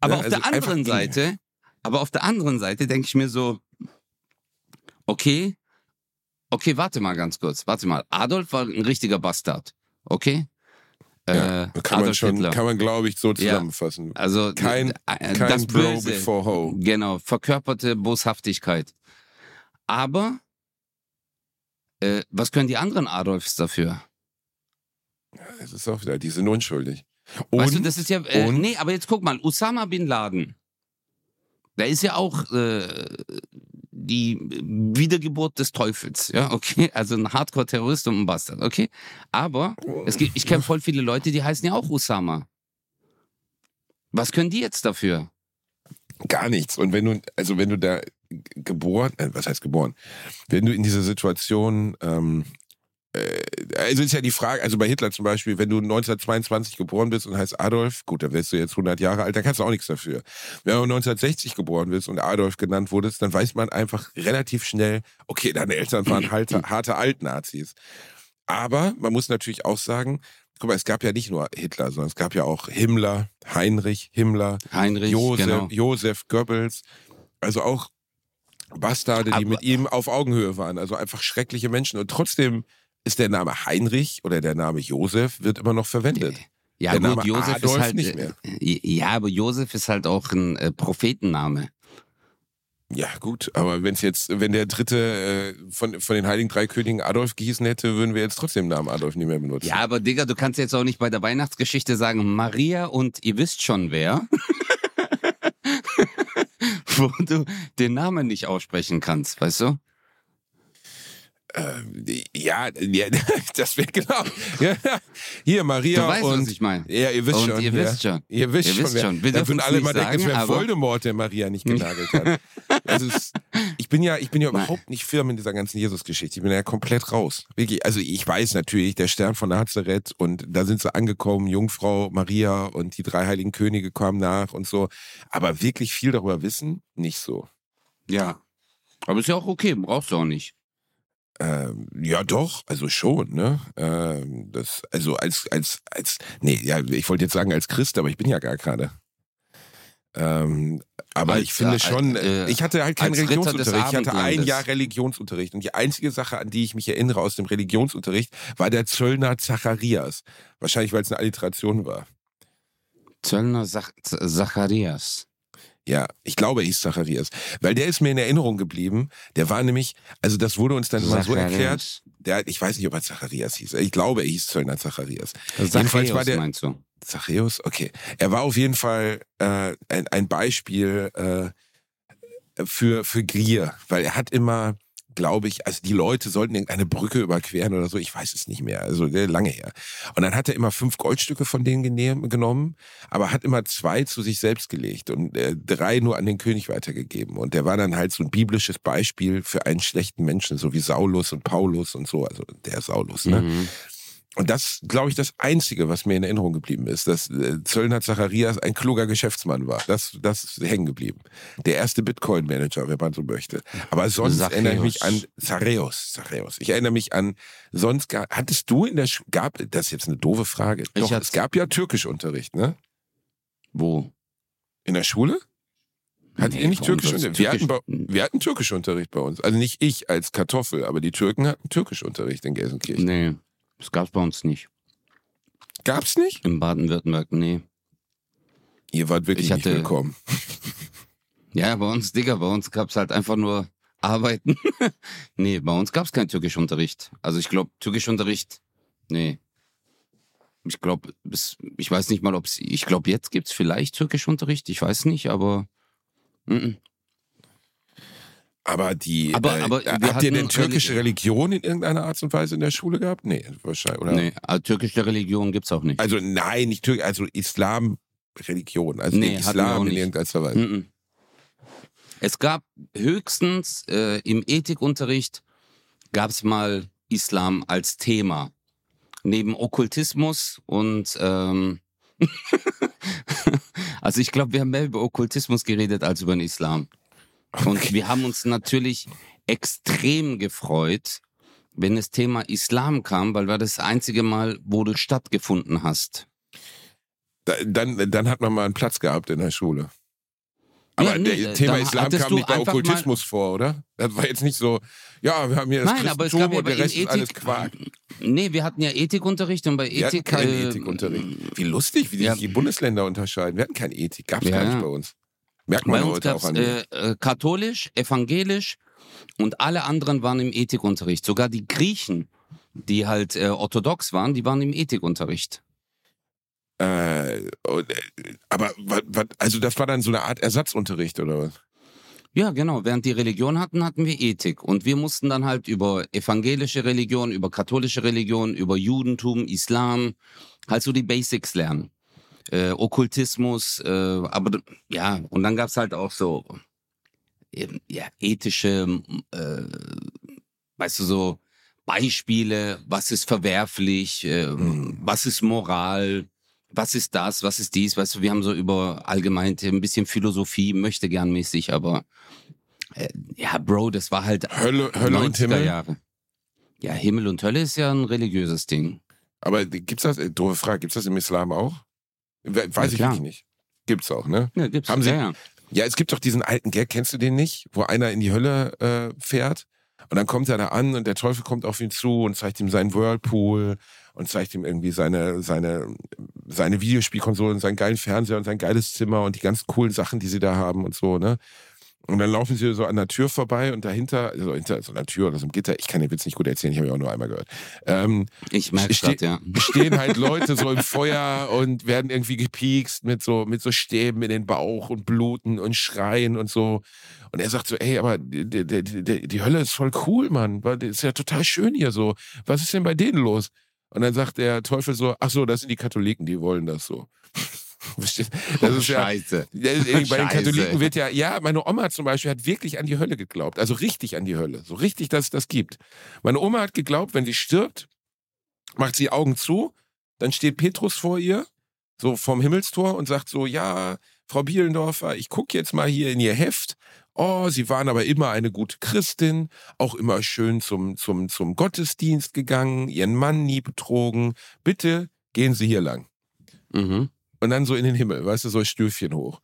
Aber ja, auf also der anderen Seite, aber auf der anderen Seite denke ich mir so, okay, okay, warte mal ganz kurz, warte mal. Adolf war ein richtiger Bastard, okay?
Ja, äh, kann man schon, Hitler. kann man glaube ich so zusammenfassen.
Ja, also
kein, kein das Böse, before Ho.
Genau, verkörperte Boshaftigkeit. Aber äh, was können die anderen Adolfs dafür?
Ja, es ist auch wieder, die sind unschuldig.
Und, weißt du, das ist ja, äh, nee, aber jetzt guck mal, Osama Bin Laden, der ist ja auch äh, die Wiedergeburt des Teufels, ja, okay, also ein Hardcore-Terrorist und ein Bastard, okay, aber es gibt, ich kenne voll viele Leute, die heißen ja auch Osama. Was können die jetzt dafür?
Gar nichts. Und wenn du, also wenn du da geboren, äh, was heißt geboren? Wenn du in dieser Situation, ähm, äh, also ist ja die Frage, also bei Hitler zum Beispiel, wenn du 1922 geboren bist und heißt Adolf, gut, dann wärst du jetzt 100 Jahre alt, dann kannst du auch nichts dafür. Wenn du 1960 geboren bist und Adolf genannt wurdest, dann weiß man einfach relativ schnell, okay, deine Eltern waren harte, harte Altnazis. Aber man muss natürlich auch sagen, guck mal, es gab ja nicht nur Hitler, sondern es gab ja auch Himmler, Heinrich Himmler,
Heinrich,
Josef,
genau.
Josef Goebbels. Also auch Bastarde, die Aber, mit ihm auf Augenhöhe waren. Also einfach schreckliche Menschen. Und trotzdem ist der Name Heinrich oder der Name Josef wird immer noch verwendet.
Ja,
der
gut,
Name
Josef
Adolf
ist halt,
nicht mehr.
Äh, ja, aber Josef ist halt auch ein äh, Prophetenname.
Ja, gut, aber wenn es jetzt, wenn der dritte äh, von, von den Heiligen Drei Königen Adolf gießen hätte, würden wir jetzt trotzdem den Namen Adolf nicht mehr benutzen.
Ja, aber Digga, du kannst jetzt auch nicht bei der Weihnachtsgeschichte sagen, Maria und ihr wisst schon wer. Wo du den Namen nicht aussprechen kannst, weißt du?
Ähm, ja, ja, das wäre genau. Ja, hier, Maria
du weißt,
und.
Was ich meine.
Ja, ihr wisst
und
schon.
Ihr
ja.
wisst schon.
Ihr wisst
ihr
schon.
Wisst schon.
Wir da würden alle mal denken, es wäre. Voldemort, der Maria nicht genagelt hat. ist, ich bin ja, ich bin ja überhaupt nicht firm in dieser ganzen Jesus-Geschichte. Ich bin ja komplett raus. Wirklich. Also ich weiß natürlich, der Stern von Nazareth und da sind sie angekommen, Jungfrau Maria und die drei heiligen Könige kamen nach und so. Aber wirklich viel darüber wissen, nicht so.
Ja. Aber ist ja auch okay, brauchst du auch nicht.
Ähm, ja, doch, also schon, ne? Ähm, das, also als, als, als, nee, ja, ich wollte jetzt sagen als Christ, aber ich bin ja gar keine. Ähm, aber als, ich finde schon, äh, ich hatte halt keinen Religionsunterricht. Ich hatte ein Jahr Religionsunterricht. Und die einzige Sache, an die ich mich erinnere aus dem Religionsunterricht, war der Zöllner Zacharias. Wahrscheinlich, weil es eine Alliteration war.
Zöllner Zach Zacharias.
Ja, ich glaube, er hieß Zacharias. Weil der ist mir in Erinnerung geblieben. Der war nämlich, also das wurde uns dann immer so erklärt. Der, ich weiß nicht, ob er Zacharias hieß. Ich glaube, er hieß Zöllner Zacharias.
Zacharias war der, meinst du?
Zachäus, okay. Er war auf jeden Fall äh, ein, ein Beispiel äh, für, für Grier, weil er hat immer glaube ich, also die Leute sollten irgendeine Brücke überqueren oder so, ich weiß es nicht mehr, also lange her. Und dann hat er immer fünf Goldstücke von denen genommen, aber hat immer zwei zu sich selbst gelegt und äh, drei nur an den König weitergegeben. Und der war dann halt so ein biblisches Beispiel für einen schlechten Menschen, so wie Saulus und Paulus und so, also der Saulus, ne? Mhm. Und das, glaube ich, das Einzige, was mir in Erinnerung geblieben ist, dass äh, Zöllner Zacharias ein kluger Geschäftsmann war. Das, das ist hängen geblieben. Der erste Bitcoin-Manager, wenn man so möchte. Aber sonst Zachäus. erinnere ich mich an Zareus. Zareus. Ich erinnere mich an, sonst hattest du in der, Schule, gab, das ist jetzt eine doofe Frage. Doch, es gab ja Türkischunterricht, ne?
Wo?
In der Schule? Hat nee, ihr nicht Türkischunterricht? Wir, hatten wir hatten Türkischunterricht bei uns. Also nicht ich als Kartoffel, aber die Türken hatten Türkischunterricht in Gelsenkirchen.
Nee. Das gab es bei uns nicht.
Gab's nicht?
In Baden-Württemberg, nee.
Ihr wart wirklich ich hatte, nicht willkommen.
Ja, bei uns, Digga, bei uns gab es halt einfach nur Arbeiten. nee, bei uns gab es keinen Türkischunterricht. Also ich glaube, Türkischunterricht, nee. Ich glaube, ich weiß nicht mal, ob es, ich glaube, jetzt gibt es vielleicht Türkischunterricht, ich weiß nicht, aber
m -m. Aber die, aber, äh, aber habt ihr denn türkische Religion in irgendeiner Art und Weise in der Schule gehabt? Nee, wahrscheinlich, oder? Nee,
also türkische Religion gibt's auch nicht.
Also nein, nicht Türkisch, also Islam-Religion, also nee, Islam in irgendeiner Weise. Mm -mm.
Es gab höchstens äh, im Ethikunterricht gab's mal Islam als Thema. Neben Okkultismus und ähm, also ich glaube, wir haben mehr über Okkultismus geredet als über den Islam. Und wir haben uns natürlich extrem gefreut, wenn das Thema Islam kam, weil war das einzige Mal, wo du stattgefunden hast.
Dann, dann hat man mal einen Platz gehabt in der Schule. Aber ja, nee, der Thema Islam kam nicht bei Okkultismus vor, oder? Das war jetzt nicht so, ja, wir haben hier das Nein, aber es gab und der Rest Ethik, ist alles Quark.
Nee, wir hatten ja Ethikunterricht und bei Ethik... Wir hatten
keinen äh, Ethikunterricht. Wie lustig, wie ja. sich die Bundesländer unterscheiden. Wir hatten keine Ethik, gab es ja, gar nicht bei uns. Merkt man Bei uns gab es äh,
äh, katholisch, evangelisch und alle anderen waren im Ethikunterricht. Sogar die Griechen, die halt äh, orthodox waren, die waren im Ethikunterricht.
Äh, äh aber also das war dann so eine Art Ersatzunterricht oder was?
Ja, genau. Während die Religion hatten, hatten wir Ethik. Und wir mussten dann halt über evangelische Religion, über katholische Religion, über Judentum, Islam, halt so die Basics lernen äh, Okkultismus, äh, aber ja, und dann gab's halt auch so eben, ja, ethische, äh, weißt du, so Beispiele, was ist verwerflich, äh, mhm. was ist Moral, was ist das, was ist dies, weißt du, wir haben so über allgemein ein bisschen Philosophie, möchte gern mäßig, aber äh, ja, Bro, das war halt
Hölle, Hölle und Himmel.
Jahre. Ja, Himmel und Hölle ist ja ein religiöses Ding.
Aber gibt's das, äh, doofe Frage, gibt's das im Islam auch? Weiß ich wirklich nicht. Gibt's auch, ne?
Ja, gibt's.
Haben Sie,
ja, ja.
ja, es gibt doch diesen alten Gag, kennst du den nicht? Wo einer in die Hölle äh, fährt und dann kommt er da an und der Teufel kommt auf ihn zu und zeigt ihm seinen Whirlpool und zeigt ihm irgendwie seine, seine, seine Videospielkonsole und seinen geilen Fernseher und sein geiles Zimmer und die ganz coolen Sachen, die sie da haben und so, ne? Und dann laufen sie so an der Tür vorbei und dahinter, also hinter so einer Tür oder so einem Gitter, ich kann den Witz nicht gut erzählen, ich habe ihn auch nur einmal gehört. Ähm,
ich merke ste ja.
Stehen halt Leute so im Feuer und werden irgendwie gepiekst mit so, mit so Stäben in den Bauch und bluten und schreien und so. Und er sagt so, ey, aber die, die, die, die Hölle ist voll cool, Mann. Das ist ja total schön hier so. Was ist denn bei denen los? Und dann sagt der Teufel so, ach so, das sind die Katholiken, die wollen das so. Das ist ja,
Scheiße.
bei den Katholiken wird ja, ja, meine Oma zum Beispiel hat wirklich an die Hölle geglaubt. Also richtig an die Hölle. So richtig, dass es das gibt. Meine Oma hat geglaubt, wenn sie stirbt, macht sie Augen zu, dann steht Petrus vor ihr, so vom Himmelstor und sagt so, ja, Frau Bielendorfer, ich gucke jetzt mal hier in ihr Heft. Oh, Sie waren aber immer eine gute Christin, auch immer schön zum, zum, zum Gottesdienst gegangen, Ihren Mann nie betrogen. Bitte gehen Sie hier lang. Mhm und dann so in den Himmel, weißt du, so ein Stüfchen hoch.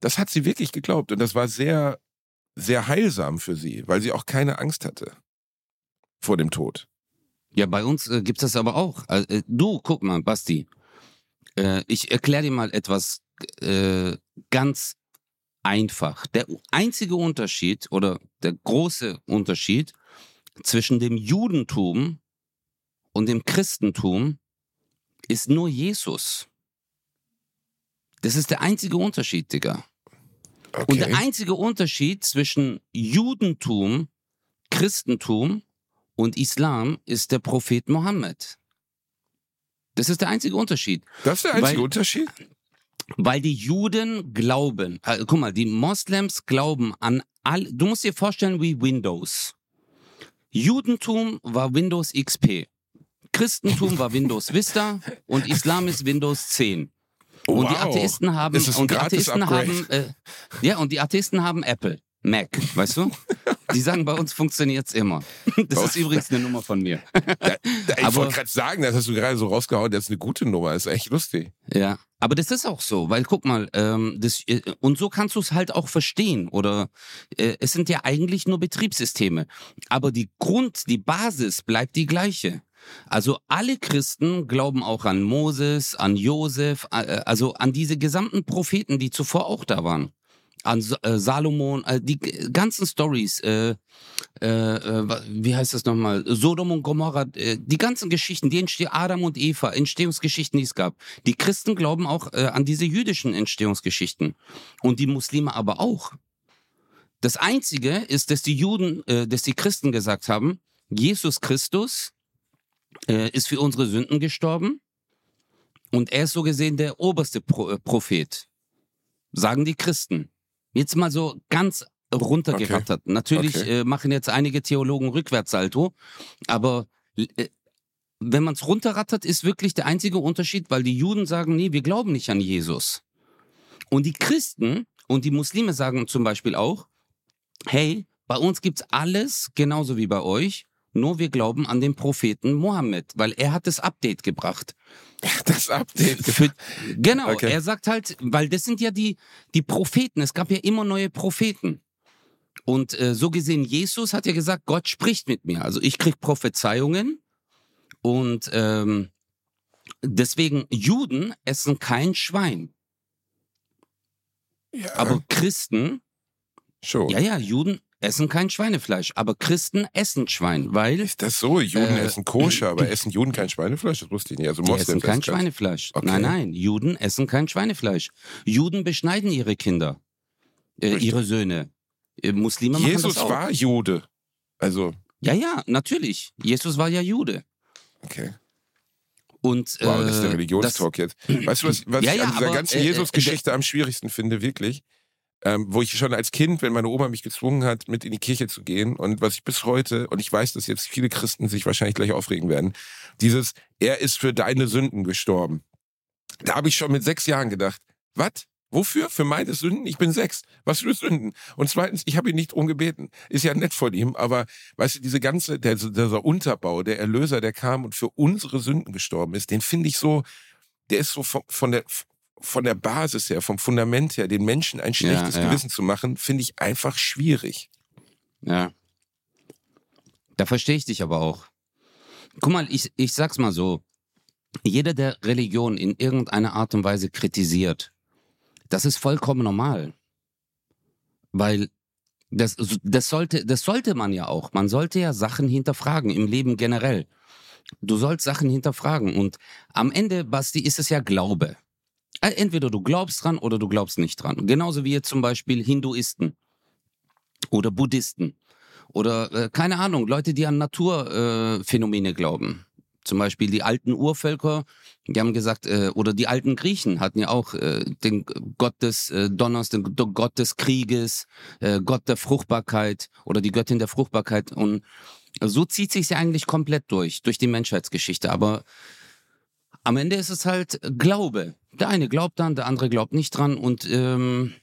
Das hat sie wirklich geglaubt und das war sehr, sehr heilsam für sie, weil sie auch keine Angst hatte vor dem Tod.
Ja, bei uns äh, gibt es das aber auch. Äh, du, guck mal, Basti, äh, ich erkläre dir mal etwas äh, ganz einfach. Der einzige Unterschied oder der große Unterschied zwischen dem Judentum und dem Christentum ist nur Jesus. Das ist der einzige Unterschied, Digga. Okay. Und der einzige Unterschied zwischen Judentum, Christentum und Islam ist der Prophet Mohammed. Das ist der einzige Unterschied.
Das ist der einzige weil, Unterschied?
Weil die Juden glauben, äh, guck mal, die Moslems glauben an all, du musst dir vorstellen wie Windows. Judentum war Windows XP. Christentum war Windows Vista und Islam ist Windows 10. Und wow. die Atheisten haben und die Atheisten haben äh, ja und die Atheisten haben Apple. Mac, weißt du? Die sagen, bei uns funktioniert es immer. Das ist übrigens eine Nummer von mir.
Da, da, ich wollte gerade sagen, das hast du gerade so rausgehauen, das ist eine gute Nummer, das ist echt lustig.
Ja, aber das ist auch so, weil guck mal, ähm, das, äh, und so kannst du es halt auch verstehen. Oder äh, es sind ja eigentlich nur Betriebssysteme. Aber die Grund, die Basis bleibt die gleiche. Also alle Christen glauben auch an Moses, an Josef, äh, also an diese gesamten Propheten, die zuvor auch da waren an äh, Salomon, äh, die ganzen Stories, äh, äh, wie heißt das nochmal, Sodom und Gomorra, die ganzen Geschichten, die entstehen Adam und Eva, Entstehungsgeschichten, die es gab. Die Christen glauben auch äh, an diese jüdischen Entstehungsgeschichten und die Muslime aber auch. Das Einzige ist, dass die Juden, dass die Christen gesagt haben, Jesus Christus äh, ist für unsere Sünden gestorben und er ist so gesehen der oberste Pro äh, Prophet. Sagen die Christen. Jetzt mal so ganz runtergerattert. Okay. Natürlich okay. Äh, machen jetzt einige Theologen Rückwärtssalto, aber äh, wenn man es runterrattert, ist wirklich der einzige Unterschied, weil die Juden sagen, nee, wir glauben nicht an Jesus. Und die Christen und die Muslime sagen zum Beispiel auch, hey, bei uns gibt's alles genauso wie bei euch, nur wir glauben an den Propheten Mohammed, weil er hat das Update gebracht.
Das Update.
Für, genau, okay. er sagt halt, weil das sind ja die, die Propheten. Es gab ja immer neue Propheten. Und äh, so gesehen, Jesus hat ja gesagt, Gott spricht mit mir. Also ich krieg Prophezeiungen und ähm, deswegen Juden essen kein Schwein. Ja. Aber Christen,
Schon.
ja, ja, Juden essen kein Schweinefleisch, aber Christen essen Schwein, weil.
Ist das so? Juden äh, essen Koscher, aber essen Juden kein Schweinefleisch? Das wusste ich nicht. Also
Moslems essen kein Schweinefleisch. Okay. Nein, nein, Juden essen kein Schweinefleisch. Juden beschneiden ihre Kinder, äh, ihre Söhne. Äh, Muslime machen
Jesus
das auch.
war Jude. Also.
Ja, ja, natürlich. Jesus war ja Jude.
Okay.
Und,
wow, das ist der äh, Religionstalk jetzt. Weißt du, was, was ja, ich an dieser aber, ganzen äh, Jesus-Geschichte am schwierigsten finde, wirklich? Ähm, wo ich schon als Kind, wenn meine Oma mich gezwungen hat, mit in die Kirche zu gehen und was ich bis heute, und ich weiß, dass jetzt viele Christen sich wahrscheinlich gleich aufregen werden, dieses, er ist für deine Sünden gestorben. Da habe ich schon mit sechs Jahren gedacht, was? Wofür? Für meine Sünden? Ich bin sechs. Was für Sünden? Und zweitens, ich habe ihn nicht drum gebeten. Ist ja nett von ihm, aber weißt du, diese ganze, der, dieser Unterbau, der Erlöser, der kam und für unsere Sünden gestorben ist, den finde ich so, der ist so von, von der, von der Basis her, vom Fundament her, den Menschen ein schlechtes ja, ja. Gewissen zu machen, finde ich einfach schwierig.
Ja. Da verstehe ich dich aber auch. Guck mal, ich, ich sag's mal so. Jeder, der Religion in irgendeiner Art und Weise kritisiert, das ist vollkommen normal. Weil das, das, sollte, das sollte man ja auch. Man sollte ja Sachen hinterfragen im Leben generell. Du sollst Sachen hinterfragen. Und am Ende, Basti, ist es ja Glaube. Äh, entweder du glaubst dran oder du glaubst nicht dran. Genauso wie jetzt zum Beispiel Hinduisten oder Buddhisten oder äh, keine Ahnung, Leute, die an Naturphänomene äh, glauben. Zum Beispiel die alten Urvölker, die haben gesagt, äh, oder die alten Griechen hatten ja auch äh, den Gott des äh, Donners, den Gott des Krieges, äh, Gott der Fruchtbarkeit oder die Göttin der Fruchtbarkeit. Und so zieht sich ja eigentlich komplett durch, durch die Menschheitsgeschichte. Aber am Ende ist es halt Glaube. Der eine glaubt dann, der andere glaubt nicht dran. Und ähm,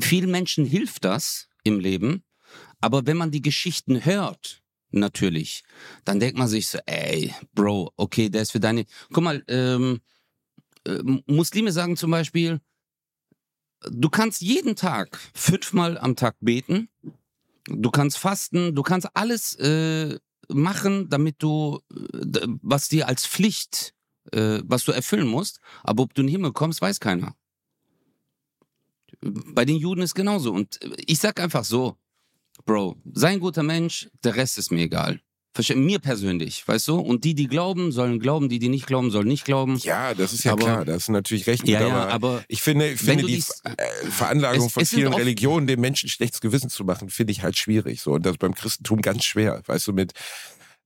vielen Menschen hilft das im Leben. Aber wenn man die Geschichten hört, natürlich, dann denkt man sich so, ey, Bro, okay, der ist für deine. Guck mal, ähm, äh, Muslime sagen zum Beispiel, du kannst jeden Tag fünfmal am Tag beten, du kannst fasten, du kannst alles äh, machen, damit du, äh, was dir als Pflicht äh, was du erfüllen musst. Aber ob du in den Himmel kommst, weiß keiner. Bei den Juden ist genauso. Und ich sag einfach so, Bro, sei ein guter Mensch, der Rest ist mir egal. Mir persönlich, weißt du? Und die, die glauben, sollen glauben, die, die nicht glauben, sollen nicht glauben.
Ja, das ist ja aber, klar, das ist natürlich recht. Ja, ja, aber, ich finde, ich finde die dies, äh, Veranlagung es, von es vielen Religionen, dem Menschen schlechtes Gewissen zu machen, finde ich halt schwierig. So. Und das beim Christentum ganz schwer, weißt du, mit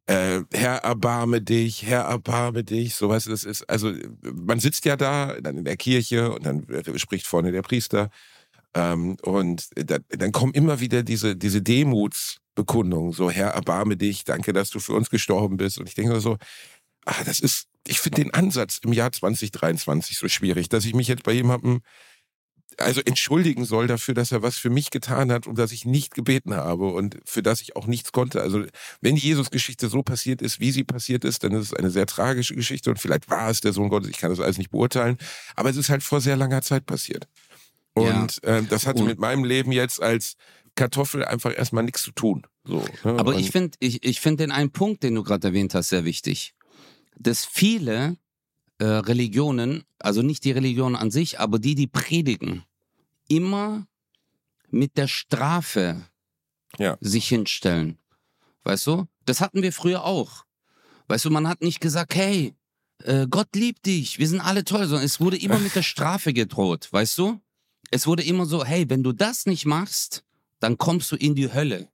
äh, Herr, erbarme dich, Herr, erbarme dich, so weißt das ist, also man sitzt ja da, dann in der Kirche und dann spricht vorne der Priester ähm, und da, dann kommen immer wieder diese, diese Demutsbekundungen, so Herr, erbarme dich, danke, dass du für uns gestorben bist. Und ich denke so, ah, das ist, ich finde den Ansatz im Jahr 2023 so schwierig, dass ich mich jetzt bei jemandem also entschuldigen soll dafür, dass er was für mich getan hat und dass ich nicht gebeten habe und für das ich auch nichts konnte. Also wenn die Jesus-Geschichte so passiert ist, wie sie passiert ist, dann ist es eine sehr tragische Geschichte und vielleicht war es der Sohn Gottes, ich kann das alles nicht beurteilen, aber es ist halt vor sehr langer Zeit passiert. Und ja. äh, das hat mit meinem Leben jetzt als Kartoffel einfach erstmal nichts zu tun. So,
ne? Aber ich finde ich, ich find den einen Punkt, den du gerade erwähnt hast, sehr wichtig. Dass viele äh, Religionen, also nicht die Religion an sich, aber die, die predigen, immer mit der Strafe ja. sich hinstellen. Weißt du? Das hatten wir früher auch. Weißt du, man hat nicht gesagt, hey, äh, Gott liebt dich, wir sind alle toll, sondern es wurde immer mit der Strafe gedroht, weißt du? es wurde immer so, hey, wenn du das nicht machst, dann kommst du in die Hölle.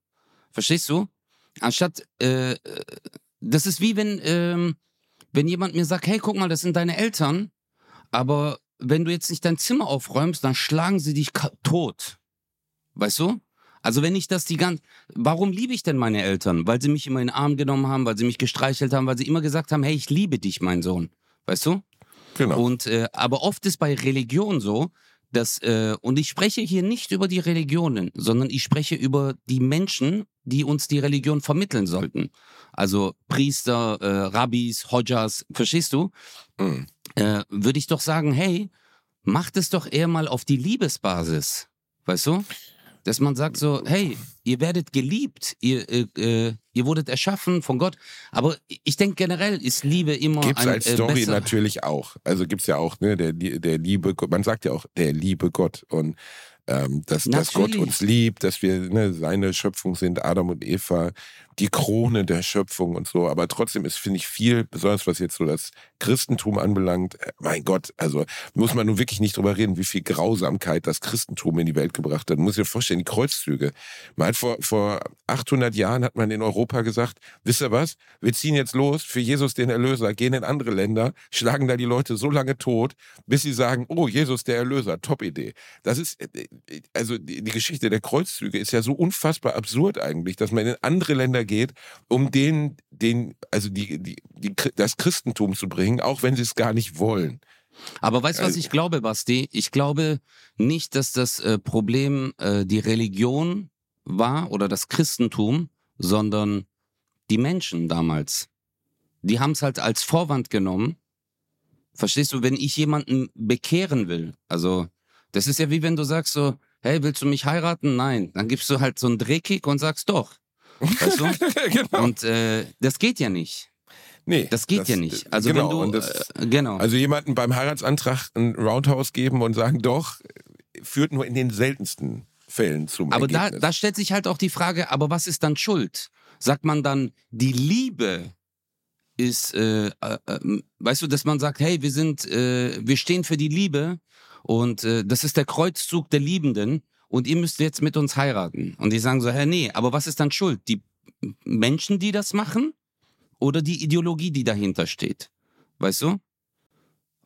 Verstehst du? Anstatt, äh, äh, das ist wie wenn, ähm, wenn jemand mir sagt, hey, guck mal, das sind deine Eltern, aber wenn du jetzt nicht dein Zimmer aufräumst, dann schlagen sie dich tot. Weißt du? Also wenn ich das die ganze, warum liebe ich denn meine Eltern? Weil sie mich immer in den Arm genommen haben, weil sie mich gestreichelt haben, weil sie immer gesagt haben, hey, ich liebe dich, mein Sohn. Weißt du? Genau. Und äh, aber oft ist bei Religion so, dass, äh, und ich spreche hier nicht über die Religionen, sondern ich spreche über die Menschen, die uns die Religion vermitteln sollten. Also Priester, äh, Rabbis, Hodjas, verstehst du? Mhm. Äh, Würde ich doch sagen, hey, macht es doch eher mal auf die Liebesbasis. Weißt du? Dass man sagt so, hey, ihr werdet geliebt, ihr, äh, äh, ihr wurdet erschaffen von Gott. Aber ich denke generell ist Liebe immer
gibt's ein als äh, Story besser. natürlich auch. Also gibt's ja auch, ne, der, der Liebe, man sagt ja auch der liebe Gott und ähm, dass, dass Gott uns liebt, dass wir ne, seine Schöpfung sind, Adam und Eva, die Krone der Schöpfung und so. Aber trotzdem ist, finde ich, viel, besonders was jetzt so das Christentum anbelangt, äh, mein Gott, also muss man nun wirklich nicht drüber reden, wie viel Grausamkeit das Christentum in die Welt gebracht hat. Man muss sich vorstellen, die Kreuzzüge. Man vor, vor 800 Jahren hat man in Europa gesagt, wisst ihr was, wir ziehen jetzt los für Jesus den Erlöser, gehen in andere Länder, schlagen da die Leute so lange tot, bis sie sagen, oh, Jesus der Erlöser, top Idee. Das ist, äh, äh, also die Geschichte der Kreuzzüge ist ja so unfassbar absurd eigentlich, dass man in andere Länder geht, um den, den, also die, die, die, das Christentum zu bringen, auch wenn sie es gar nicht wollen.
Aber weißt du, was ich glaube, Basti? Ich glaube nicht, dass das äh, Problem äh, die Religion war oder das Christentum, sondern die Menschen damals. Die haben es halt als Vorwand genommen. Verstehst du, wenn ich jemanden bekehren will, also das ist ja wie wenn du sagst so, hey, willst du mich heiraten? Nein. Dann gibst du halt so einen Drehkick und sagst doch. Weißt du? genau. Und äh, das geht ja nicht. Nee. Das geht das, ja nicht. Also genau, wenn du, das, äh, genau.
Also jemanden beim Heiratsantrag ein Roundhouse geben und sagen, doch, führt nur in den seltensten Fällen zum
Aber
da,
da stellt sich halt auch die Frage, aber was ist dann Schuld? Sagt man dann, die Liebe ist, äh, äh, äh weißt du, dass man sagt, hey, wir sind, äh, wir stehen für die Liebe und äh, das ist der Kreuzzug der Liebenden und ihr müsst jetzt mit uns heiraten. Und die sagen so, hä, nee, aber was ist dann schuld? Die Menschen, die das machen oder die Ideologie, die dahinter steht? Weißt du?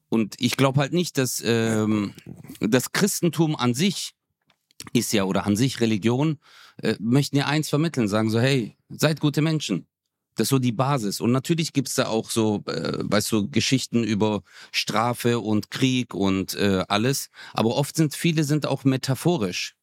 Und ich glaube halt nicht, dass ähm, das Christentum an sich ist ja, oder an sich Religion, äh, möchten ja eins vermitteln, sagen so, hey, seid gute Menschen. Das ist so die Basis. Und natürlich gibt's da auch so, äh, weißt du, Geschichten über Strafe und Krieg und äh, alles. Aber oft sind viele sind auch metaphorisch.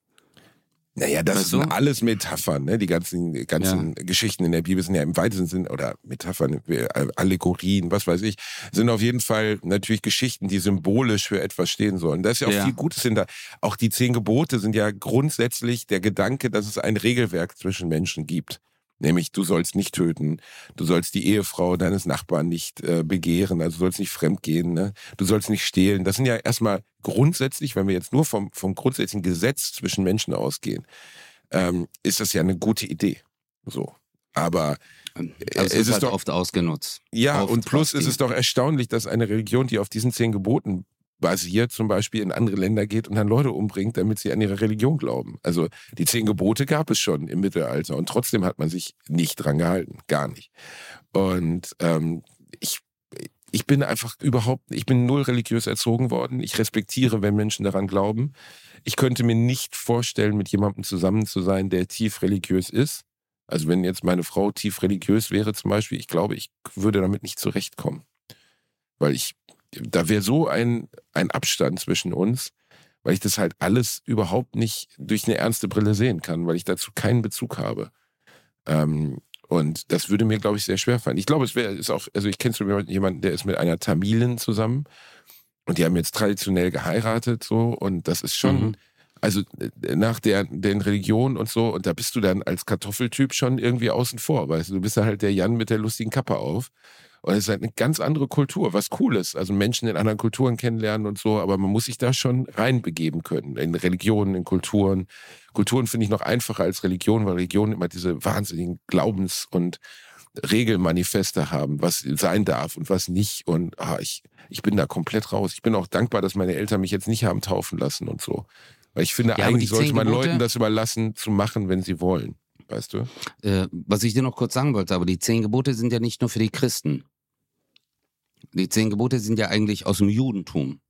Naja, das weißt sind du? alles Metaphern, ne? Die ganzen, ganzen ja. Geschichten in der Bibel sind ja im weitesten Sinn, oder Metaphern, äh, Allegorien, was weiß ich, sind auf jeden Fall natürlich Geschichten, die symbolisch für etwas stehen sollen. Da ist ja auch ja. viel Gutes hinter. Auch die zehn Gebote sind ja grundsätzlich der Gedanke, dass es ein Regelwerk zwischen Menschen gibt. Nämlich, du sollst nicht töten, du sollst die Ehefrau deines Nachbarn nicht äh, begehren, also du sollst nicht fremdgehen, ne? du sollst nicht stehlen. Das sind ja erstmal grundsätzlich, wenn wir jetzt nur vom, vom grundsätzlichen Gesetz zwischen Menschen ausgehen, ähm, ist das ja eine gute Idee. So. Aber
also es, ist, halt doch, oft ausgenutzt.
Ja,
oft
und plus ist es doch erstaunlich, dass eine Religion, die auf diesen zehn Geboten basiert, zum Beispiel in andere Länder geht und dann Leute umbringt, damit sie an ihre Religion glauben. Also die zehn Gebote gab es schon im Mittelalter und trotzdem hat man sich nicht dran gehalten, gar nicht. Und ähm, ich ich bin einfach überhaupt, ich bin null religiös erzogen worden. Ich respektiere, wenn Menschen daran glauben. Ich könnte mir nicht vorstellen, mit jemandem zusammen zu sein, der tief religiös ist. Also wenn jetzt meine Frau tief religiös wäre zum Beispiel, ich glaube, ich würde damit nicht zurechtkommen. Weil ich, da wäre so ein, ein Abstand zwischen uns, weil ich das halt alles überhaupt nicht durch eine ernste Brille sehen kann, weil ich dazu keinen Bezug habe. Ähm, und das würde mir, glaube ich, sehr schwer fallen. Ich glaube, es wäre ist auch, also ich kenne so jemanden, der ist mit einer Tamilin zusammen und die haben jetzt traditionell geheiratet so und das ist schon, mhm. also äh, nach der, den Religionen und so und da bist du dann als Kartoffeltyp schon irgendwie außen vor, weißt du, du bist ja halt der Jan mit der lustigen Kappe auf und es ist halt eine ganz andere Kultur, was cool ist. Also Menschen in anderen Kulturen kennenlernen und so, aber man muss sich da schon reinbegeben können. In Religionen, in Kulturen. Kulturen finde ich noch einfacher als Religion, weil Religionen immer diese wahnsinnigen Glaubens- und Regelmanifeste haben, was sein darf und was nicht. Und ah, ich, ich bin da komplett raus. Ich bin auch dankbar, dass meine Eltern mich jetzt nicht haben taufen lassen und so. Weil ich finde, ja, eigentlich sollte man Leuten das überlassen, zu machen, wenn sie wollen. Weißt du?
Äh, was ich dir noch kurz sagen wollte, aber die zehn Gebote sind ja nicht nur für die Christen. Die zehn Gebote sind ja eigentlich aus dem Judentum.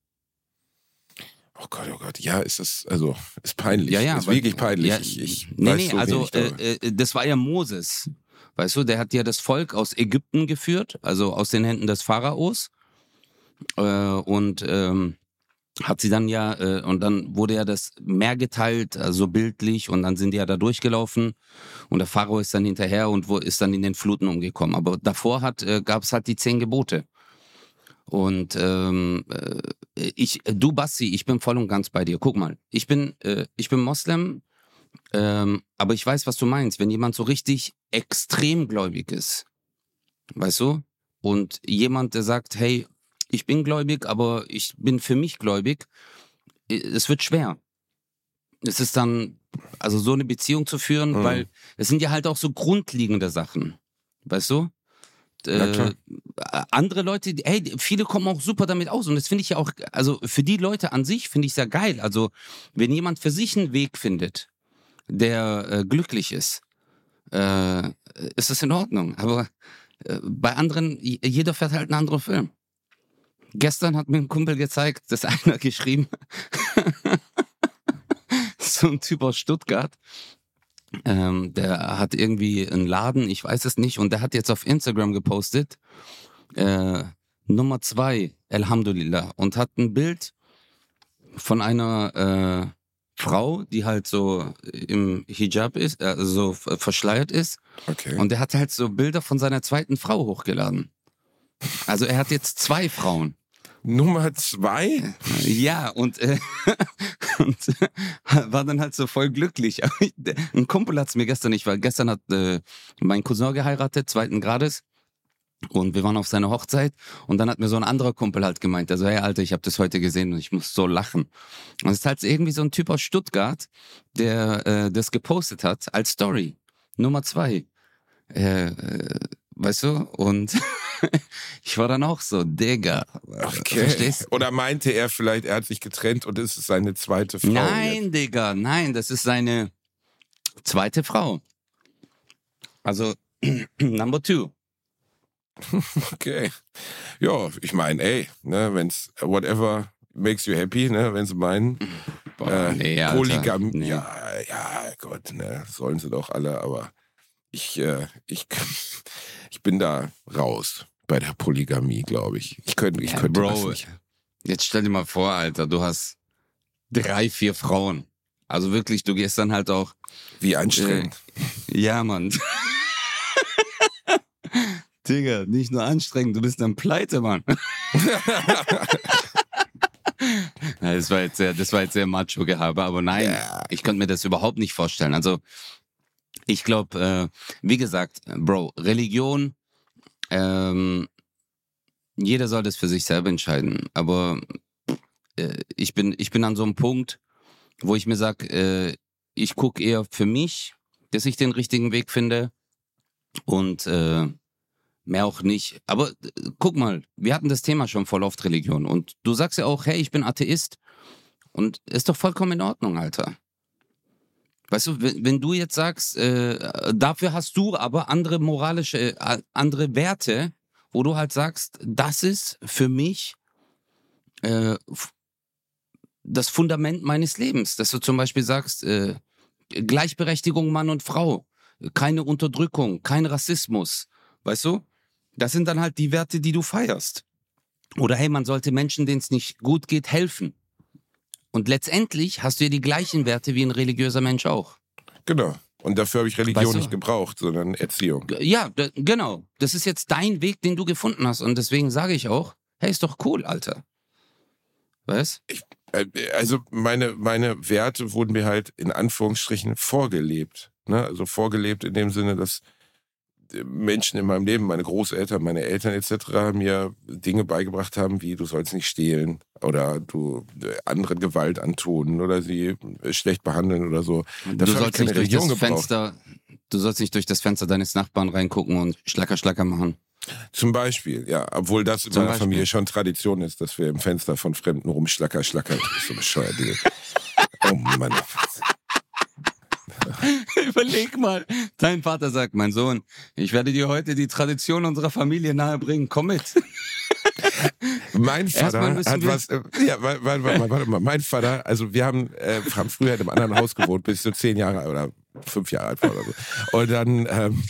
Oh Gott, oh Gott, ja, ist das, also, ist peinlich.
Ja, ja.
Ist weil, wirklich peinlich. Ja, ich, ich
nee, nee, so also, äh, äh, das war ja Moses. Weißt du, der hat ja das Volk aus Ägypten geführt, also aus den Händen des Pharaos. Äh, und ähm, hat sie dann ja, äh, und dann wurde ja das Meer geteilt, also bildlich, und dann sind die ja da durchgelaufen und der Pharao ist dann hinterher und wo ist dann in den Fluten umgekommen. Aber davor hat, äh, gab es halt die zehn Gebote. Und ähm, äh, ich, du Basti, ich bin voll und ganz bei dir. Guck mal, ich bin, äh, ich bin Moslem, ähm, aber ich weiß, was du meinst. Wenn jemand so richtig extrem gläubig ist, weißt du, und jemand, der sagt, hey, ich bin gläubig, aber ich bin für mich gläubig, es wird schwer. Es ist dann, also so eine Beziehung zu führen, mhm. weil es sind ja halt auch so grundlegende Sachen. Weißt du? Äh, andere Leute, hey, viele kommen auch super damit aus und das finde ich ja auch, also für die Leute an sich finde ich es ja geil. Also wenn jemand für sich einen Weg findet, der äh, glücklich ist, äh, ist das in Ordnung. Aber äh, bei anderen, jeder fährt halt einen anderen Film. Gestern hat mir ein Kumpel gezeigt, dass einer geschrieben, so ein Typ aus Stuttgart, ähm, der hat irgendwie einen Laden, ich weiß es nicht, und der hat jetzt auf Instagram gepostet, äh, Nummer zwei, Alhamdulillah, und hat ein Bild von einer äh, Frau, die halt so im Hijab ist, äh, so verschleiert ist.
Okay.
Und der hat halt so Bilder von seiner zweiten Frau hochgeladen. Also er hat jetzt zwei Frauen.
Nummer zwei?
Ja, und, äh, und äh, war dann halt so voll glücklich. Ein Kumpel hat es mir gestern nicht, weil gestern hat äh, mein Cousin geheiratet, zweiten Grades. Und wir waren auf seiner Hochzeit und dann hat mir so ein anderer Kumpel halt gemeint, also hey Alter, ich habe das heute gesehen und ich muss so lachen. Und es ist halt irgendwie so ein Typ aus Stuttgart, der äh, das gepostet hat als Story. Nummer zwei. Äh, äh, weißt du? Und ich war dann auch so, Digga.
Okay. Verstehst? Oder meinte er vielleicht, er hat sich getrennt und es ist seine zweite Frau?
Nein, jetzt. Digga, nein, das ist seine zweite Frau. Also, number two.
Okay. Ja, ich meine, ey, ne, wenn's whatever makes you happy, ne, wenn sie meinen. Boah, äh, nee, Polygam, nee. ja, ja, Gott, ne, sollen sie doch alle, aber ich, äh, ich, ich bin da raus bei der Polygamie, glaube ich. Ich könnte, ich ja, könnte Bro, das nicht.
Jetzt stell dir mal vor, Alter, du hast drei, vier Frauen. Also wirklich, du gehst dann halt auch.
Wie anstrengend.
Äh, ja, Mann. Digga, nicht nur anstrengend, du bist dann pleite, Mann. das war jetzt sehr, das war jetzt sehr Macho-Gehabe, aber nein, yeah. ich könnte mir das überhaupt nicht vorstellen. Also, ich glaube, äh, wie gesagt, Bro, Religion, ähm, jeder soll das für sich selber entscheiden. Aber äh, ich, bin, ich bin an so einem Punkt, wo ich mir sage, äh, ich gucke eher für mich, dass ich den richtigen Weg finde. Und äh, mehr auch nicht. Aber äh, guck mal, wir hatten das Thema schon voll oft Religion. Und du sagst ja auch, hey, ich bin Atheist. Und ist doch vollkommen in Ordnung, Alter. Weißt du, wenn, du jetzt sagst, äh, dafür hast du aber andere moralische, äh, andere Werte, wo du halt sagst, das ist für mich äh, das Fundament meines Lebens. Dass du zum Beispiel sagst, äh, Gleichberechtigung Mann und Frau, keine Unterdrückung, kein Rassismus. Weißt du? Das sind dann halt die Werte, die du feierst. Oder hey, man sollte Menschen, denen es nicht gut geht, helfen. Und letztendlich hast du ja die gleichen Werte wie ein religiöser Mensch auch.
Genau. Und dafür habe ich Religion weißt du? nicht gebraucht, sondern Erziehung.
Ja, genau. Das ist jetzt dein Weg, den du gefunden hast. Und deswegen sage ich auch, hey, ist doch cool, Alter. Was?
Ich, äh, also meine, meine Werte wurden mir halt in Anführungsstrichen vorgelebt. Ne? Also vorgelebt in dem Sinne, dass Menschen in meinem Leben, meine Großeltern, meine Eltern etc. mir Dinge beigebracht haben, wie du sollst nicht stehlen oder du äh, anderen Gewalt antun oder sie äh, schlecht behandeln oder so.
du sollst nicht durch das Fenster, du sollst nicht durch das Fenster deines Nachbarn reingucken und Schlacker Schlacker machen.
Zum Beispiel, ja, obwohl das in meiner Beispiel. Familie schon Tradition ist, dass wir im Fenster von Fremden rumschlacker schlackern. Das ist so bescheuert. oh Mann.
Überleg mal. Dein Vater sagt, mein Sohn, ich werde dir heute die Tradition unserer Familie nahebringen. Komm mit.
Mein Vater hat was. Äh, ja, warte, warte, warte, warte mal. Mein Vater, also wir haben, äh, haben früher in einem anderen Haus gewohnt, bis ich so zehn Jahre oder fünf Jahre alt war oder so. Und dann ähm,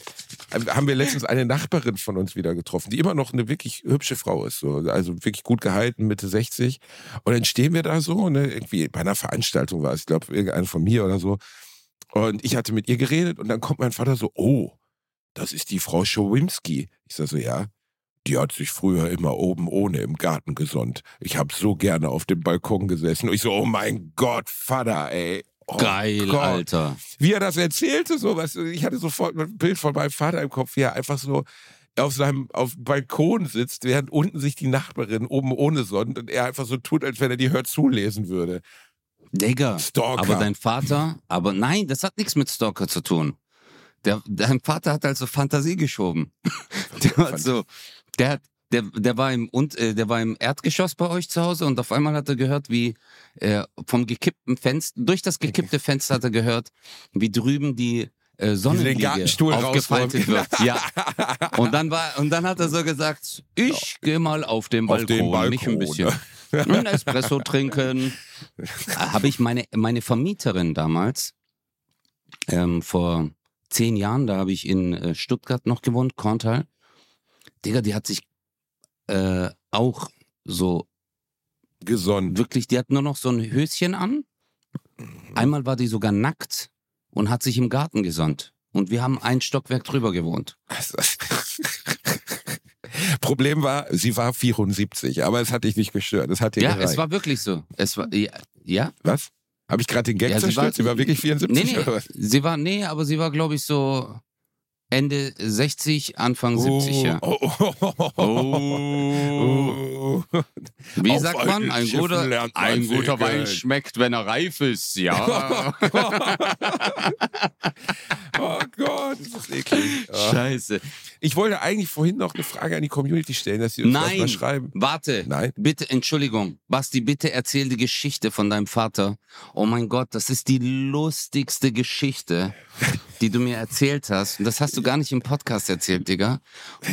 haben wir letztens eine Nachbarin von uns wieder getroffen, die immer noch eine wirklich hübsche Frau ist, so, also wirklich gut gehalten, Mitte 60. Und dann stehen wir da so, ne, irgendwie bei einer Veranstaltung war es, ich glaube, irgendeine von mir oder so. Und ich hatte mit ihr geredet und dann kommt mein Vater so, oh, das ist die Frau Schowinski. Ich sage so, ja. Die hat sich früher immer oben ohne im Garten gesonnt. Ich habe so gerne auf dem Balkon gesessen. Und ich so, oh mein Gott, Vater, ey. Oh
Geil, Gott. Alter.
Wie er das erzählte, so was. Ich hatte sofort ein Bild von meinem Vater im Kopf, wie er einfach so auf seinem auf dem Balkon sitzt, während unten sich die Nachbarin oben ohne sonnt und er einfach so tut, als wenn er die Hör zulesen würde.
Digga, Stalker. aber dein Vater, aber nein, das hat nichts mit Stalker zu tun. Der, dein Vater hat also Fantasie geschoben. der hat so, der hat, der, der war im und äh, der war im Erdgeschoss bei euch zu Hause und auf einmal hat er gehört, wie äh, vom gekippten Fenster, durch das gekippte Fenster hat er gehört, wie drüben die äh, Sonnenliege aufgefaltet wird. Ja. Und dann war und dann hat er so gesagt, ich gehe mal auf den Balkon, auf den Balkon mich ein bisschen ein Espresso trinken. Habe ich meine, meine Vermieterin damals, ähm, vor zehn Jahren, da habe ich in äh, Stuttgart noch gewohnt, Korntal. Digga, die hat sich äh, auch so
gesonnt.
Wirklich, die hat nur noch so ein Höschen an. Einmal war die sogar nackt und hat sich im Garten gesonnt. Und wir haben ein Stockwerk drüber gewohnt.
Problem war, sie war 74, aber es hat dich nicht gestört. Es hat dir
ja,
gereicht.
es war wirklich so. Es war, ja. ja?
Was? Habe ich gerade den Gag ja, zerstört? Sie war, sie war wirklich 74?
Nee, nee. Sie war, nee, aber sie war, glaube ich, so Ende 60, Anfang oh, 70, ja. Oh, oh, Wie Auf sagt man? Ein guter, ein guter Wein schmeckt, wenn er reif ist, ja.
oh Gott, das ist eklig.
Scheiße.
Ich wollte eigentlich vorhin noch eine Frage an die Community stellen, dass sie uns Nein, mal schreiben.
Warte.
Nein.
Bitte, Entschuldigung. Basti, bitte erzähl die Geschichte von deinem Vater. Oh mein Gott, das ist die lustigste Geschichte, die du mir erzählt hast. Und das hast du gar nicht im Podcast erzählt, Digga.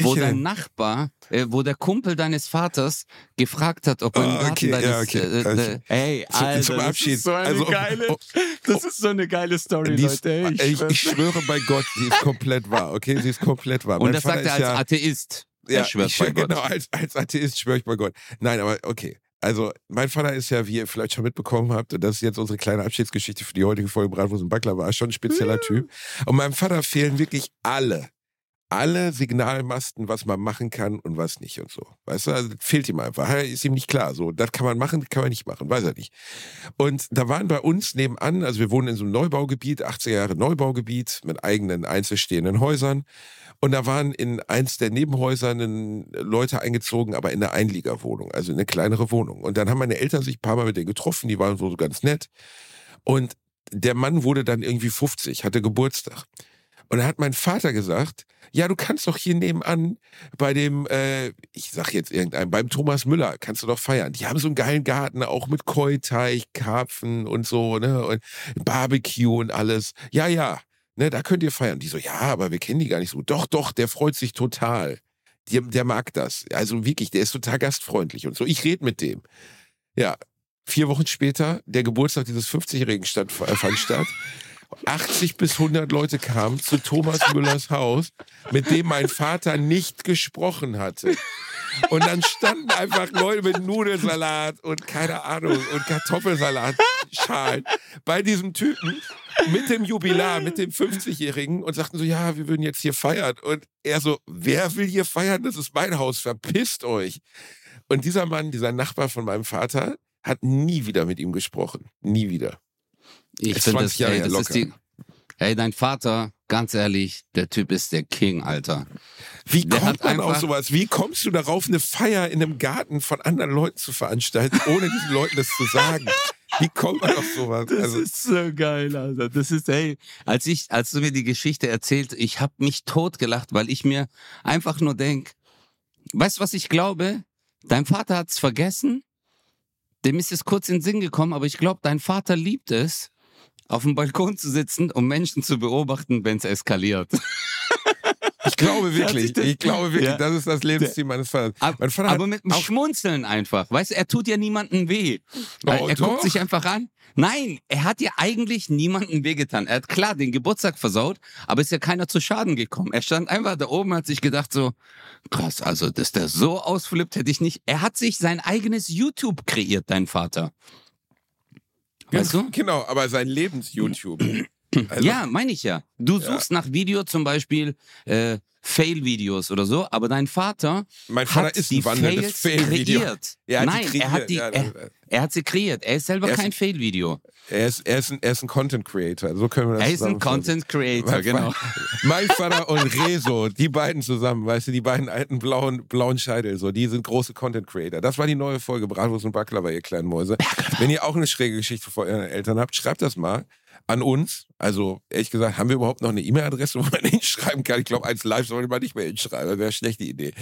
Wo dein Nachbar, äh, wo der Kumpel deines Vaters gefragt hat, ob er im Garten okay, deines... Ja, okay. Äh, äh, also, ey, Alter, zum Abschied. das ist so eine also, geile... Oh, das ist so eine geile Story, Leute. Ey,
ich, ich, schwöre bei Gott, sie ist komplett wahr, okay? Sie ist komplett wahr.
Und das sagt er als ja, Atheist.
Ja, ich, bei Gott. Genau, als, als Atheist schwöre ich bei Gott. Nein, aber okay. Also, mein Vater ist ja, wie ihr vielleicht schon mitbekommen habt, und das ist jetzt unsere kleine Abschiedsgeschichte für die heutige Folge Bratwurst und Backler war, schon ein spezieller Typ. Und meinem Vater fehlen wirklich alle alle Signalmasten, was man machen kann und was nicht und so. Weißt du, also fehlt ihm einfach. Ist ihm nicht klar. So, das kann man machen, das kann man nicht machen, weiß er nicht. Und da waren bei uns nebenan, also wir wohnen in so einem Neubaugebiet, 80er Jahre Neubaugebiet mit eigenen einzelstehenden Häusern. Und da waren in eins der Nebenhäuser Leute eingezogen, aber in eine Einliegerwohnung, also in eine kleinere Wohnung. Und dann haben meine Eltern sich ein paar Mal mit denen getroffen, die waren so ganz nett. Und der Mann wurde dann irgendwie 50, hatte Geburtstag. Und da hat mein Vater gesagt, ja, du kannst doch hier nebenan bei dem, äh, ich sag jetzt irgendeinem, beim Thomas Müller kannst du doch feiern. Die haben so einen geilen Garten, auch mit Keuteich, Karpfen und so, ne, und Barbecue und alles. Ja, ja, ne, da könnt ihr feiern. Die so, ja, aber wir kennen die gar nicht so. Doch, doch, der freut sich total. Der, der mag das. Also wirklich, der ist total gastfreundlich und so. Ich rede mit dem. Ja, vier Wochen später, der Geburtstag dieses 50-Jährigen äh, fand statt. 80 bis 100 Leute kamen zu Thomas Müllers Haus, mit dem mein Vater nicht gesprochen hatte. Und dann standen einfach Leute mit Nudelsalat und keine Ahnung und Kartoffelsalatschalen bei diesem Typen mit dem Jubilar, mit dem 50-Jährigen und sagten so, ja, wir würden jetzt hier feiern. Und er so, wer will hier feiern? Das ist mein Haus, verpisst euch. Und dieser Mann, dieser Nachbar von meinem Vater, hat nie wieder mit ihm gesprochen. Nie wieder.
Ich finde das, ey, das ist die, ey, dein Vater, ganz ehrlich, der Typ ist der King, Alter.
Wie der kommt man auf sowas? Wie kommst du darauf, eine Feier in einem Garten von anderen Leuten zu veranstalten, ohne diesen Leuten das zu sagen? Wie kommt man auf sowas?
Das also, ist so geil, Alter. Das ist, ey, als ich, als du mir die Geschichte erzählt, ich habe mich totgelacht, weil ich mir einfach nur denk, weißt du, was ich glaube? Dein Vater hat's vergessen. Dem ist es kurz in den Sinn gekommen, aber ich glaube, dein Vater liebt es, auf dem Balkon zu sitzen, um Menschen zu beobachten, wenn es eskaliert.
Ich glaube wirklich, ich glaube wirklich, ja. das ist das Lebensziel meines Vaters.
Mein Vater aber mit dem Schmunzeln einfach. Weißt du, er tut ja niemandem weh. Oh, er doch. guckt sich einfach an. Nein, er hat ja eigentlich niemandem wehgetan. Er hat klar den Geburtstag versaut, aber ist ja keiner zu Schaden gekommen. Er stand einfach da oben, hat sich gedacht so, krass, also, dass der so ausflippt, hätte ich nicht. Er hat sich sein eigenes YouTube kreiert, dein Vater.
Weißt du? Genau, aber sein Lebens-YouTube.
Also, ja, meine ich ja. Du suchst ja. nach Video zum Beispiel äh, Fail-Videos oder so, aber dein Vater,
mein Vater
hat
ist
die
Fails
kreiert. Er Nein, kreiert. er hat die, ja, er, er, hat sie kreiert. Er ist selber er kein Fail-Video.
Er ist, er, ist ein, er ist ein Content Creator, so können wir das
Er ist ein Content Creator, mein, genau.
Mein Vater und Rezo, die beiden zusammen, weißt du, die beiden alten blauen, blauen Scheitel, so, die sind große Content Creator. Das war die neue Folge Bratwurst und Baklava, ihr kleinen Mäuse. Wenn ihr auch eine schräge Geschichte vor euren Eltern habt, schreibt das mal an uns. Also ehrlich gesagt, haben wir überhaupt noch eine E-Mail-Adresse, wo man hinschreiben kann? Ich glaube, als Live sollte man nicht mehr hinschreiben. Das wäre eine schlechte Idee.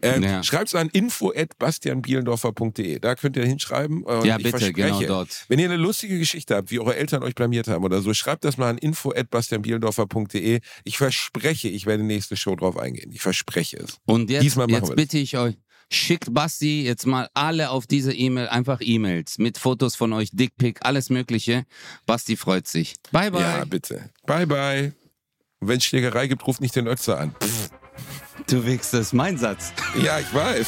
Ähm, ja. Schreibt es an info.bastianbielendorfer.de. Da könnt ihr hinschreiben.
Ja, bitte, genau dort.
Wenn ihr eine lustige Geschichte habt, wie eure Eltern euch blamiert haben oder so, schreibt das mal an info.bastianbielendorfer.de. Ich verspreche, ich werde nächste Show drauf eingehen. Ich verspreche es.
Und jetzt, jetzt bitte ich euch, Schickt Basti jetzt mal alle auf diese E-Mail einfach E-Mails mit Fotos von euch, Dickpick, alles Mögliche. Basti freut sich. Bye, bye.
Ja, bitte. Bye, bye. Und wenn es Schlägerei gibt, ruft nicht den Ötzer an. Pff.
Du wichst, das ist mein Satz.
Ja, ich weiß.